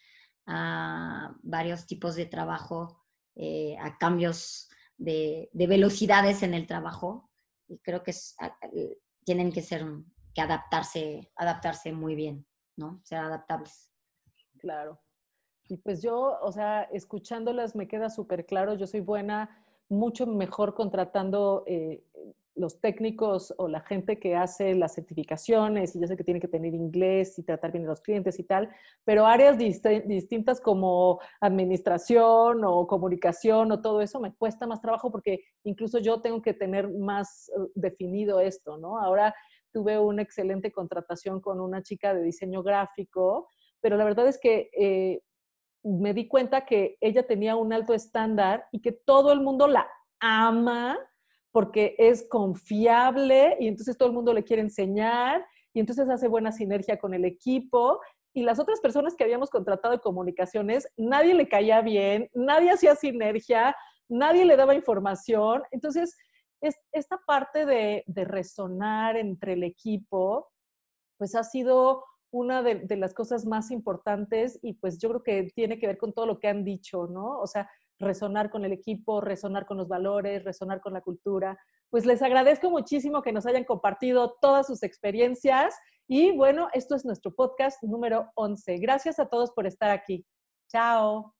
a varios tipos de trabajo, eh, a cambios de, de, velocidades en el trabajo. Y creo que es, tienen que ser que adaptarse, adaptarse muy bien, ¿no? Ser adaptables. Claro. Y pues yo, o sea, escuchándolas me queda súper claro, yo soy buena, mucho mejor contratando eh, los técnicos o la gente que hace las certificaciones y ya sé que tiene que tener inglés y tratar bien a los clientes y tal, pero áreas distintas como administración o comunicación o todo eso me cuesta más trabajo porque incluso yo tengo que tener más eh, definido esto, ¿no? Ahora tuve una excelente contratación con una chica de diseño gráfico, pero la verdad es que eh, me di cuenta que ella tenía un alto estándar y que todo el mundo la ama porque es confiable y entonces todo el mundo le quiere enseñar y entonces hace buena sinergia con el equipo. Y las otras personas que habíamos contratado de comunicaciones, nadie le caía bien, nadie hacía sinergia, nadie le daba información. Entonces, es esta parte de, resonar entre el equipo pues ha sido una de, las cosas más importantes y pues yo creo que tiene que ver con todo lo que han dicho, ¿no? O sea, resonar con el equipo, resonar con los valores, resonar con la cultura. Pues les agradezco muchísimo que nos hayan compartido todas sus experiencias y bueno, esto es nuestro podcast número 11. Gracias a todos por estar aquí. Chao.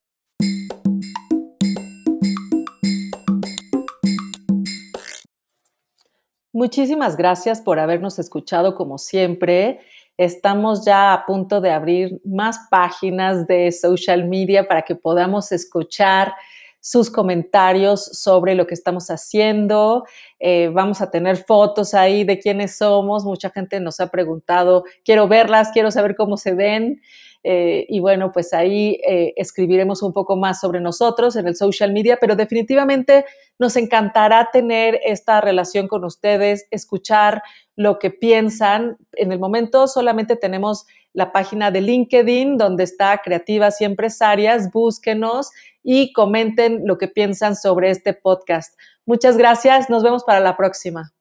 Muchísimas gracias por habernos escuchado como siempre. Estamos ya a punto de abrir más páginas de social media para que podamos escuchar sus comentarios sobre lo que estamos haciendo. Eh, vamos a tener fotos ahí de quiénes somos. Mucha gente nos ha preguntado, quiero verlas, quiero saber cómo se ven. Eh, y bueno, pues ahí eh, escribiremos un poco más sobre nosotros en el social media, pero definitivamente nos encantará tener esta relación con ustedes, escuchar lo que piensan. En el momento solamente tenemos la página de LinkedIn donde está Creativas y Empresarias. Búsquenos y comenten lo que piensan sobre este podcast. Muchas gracias. Nos vemos para la próxima.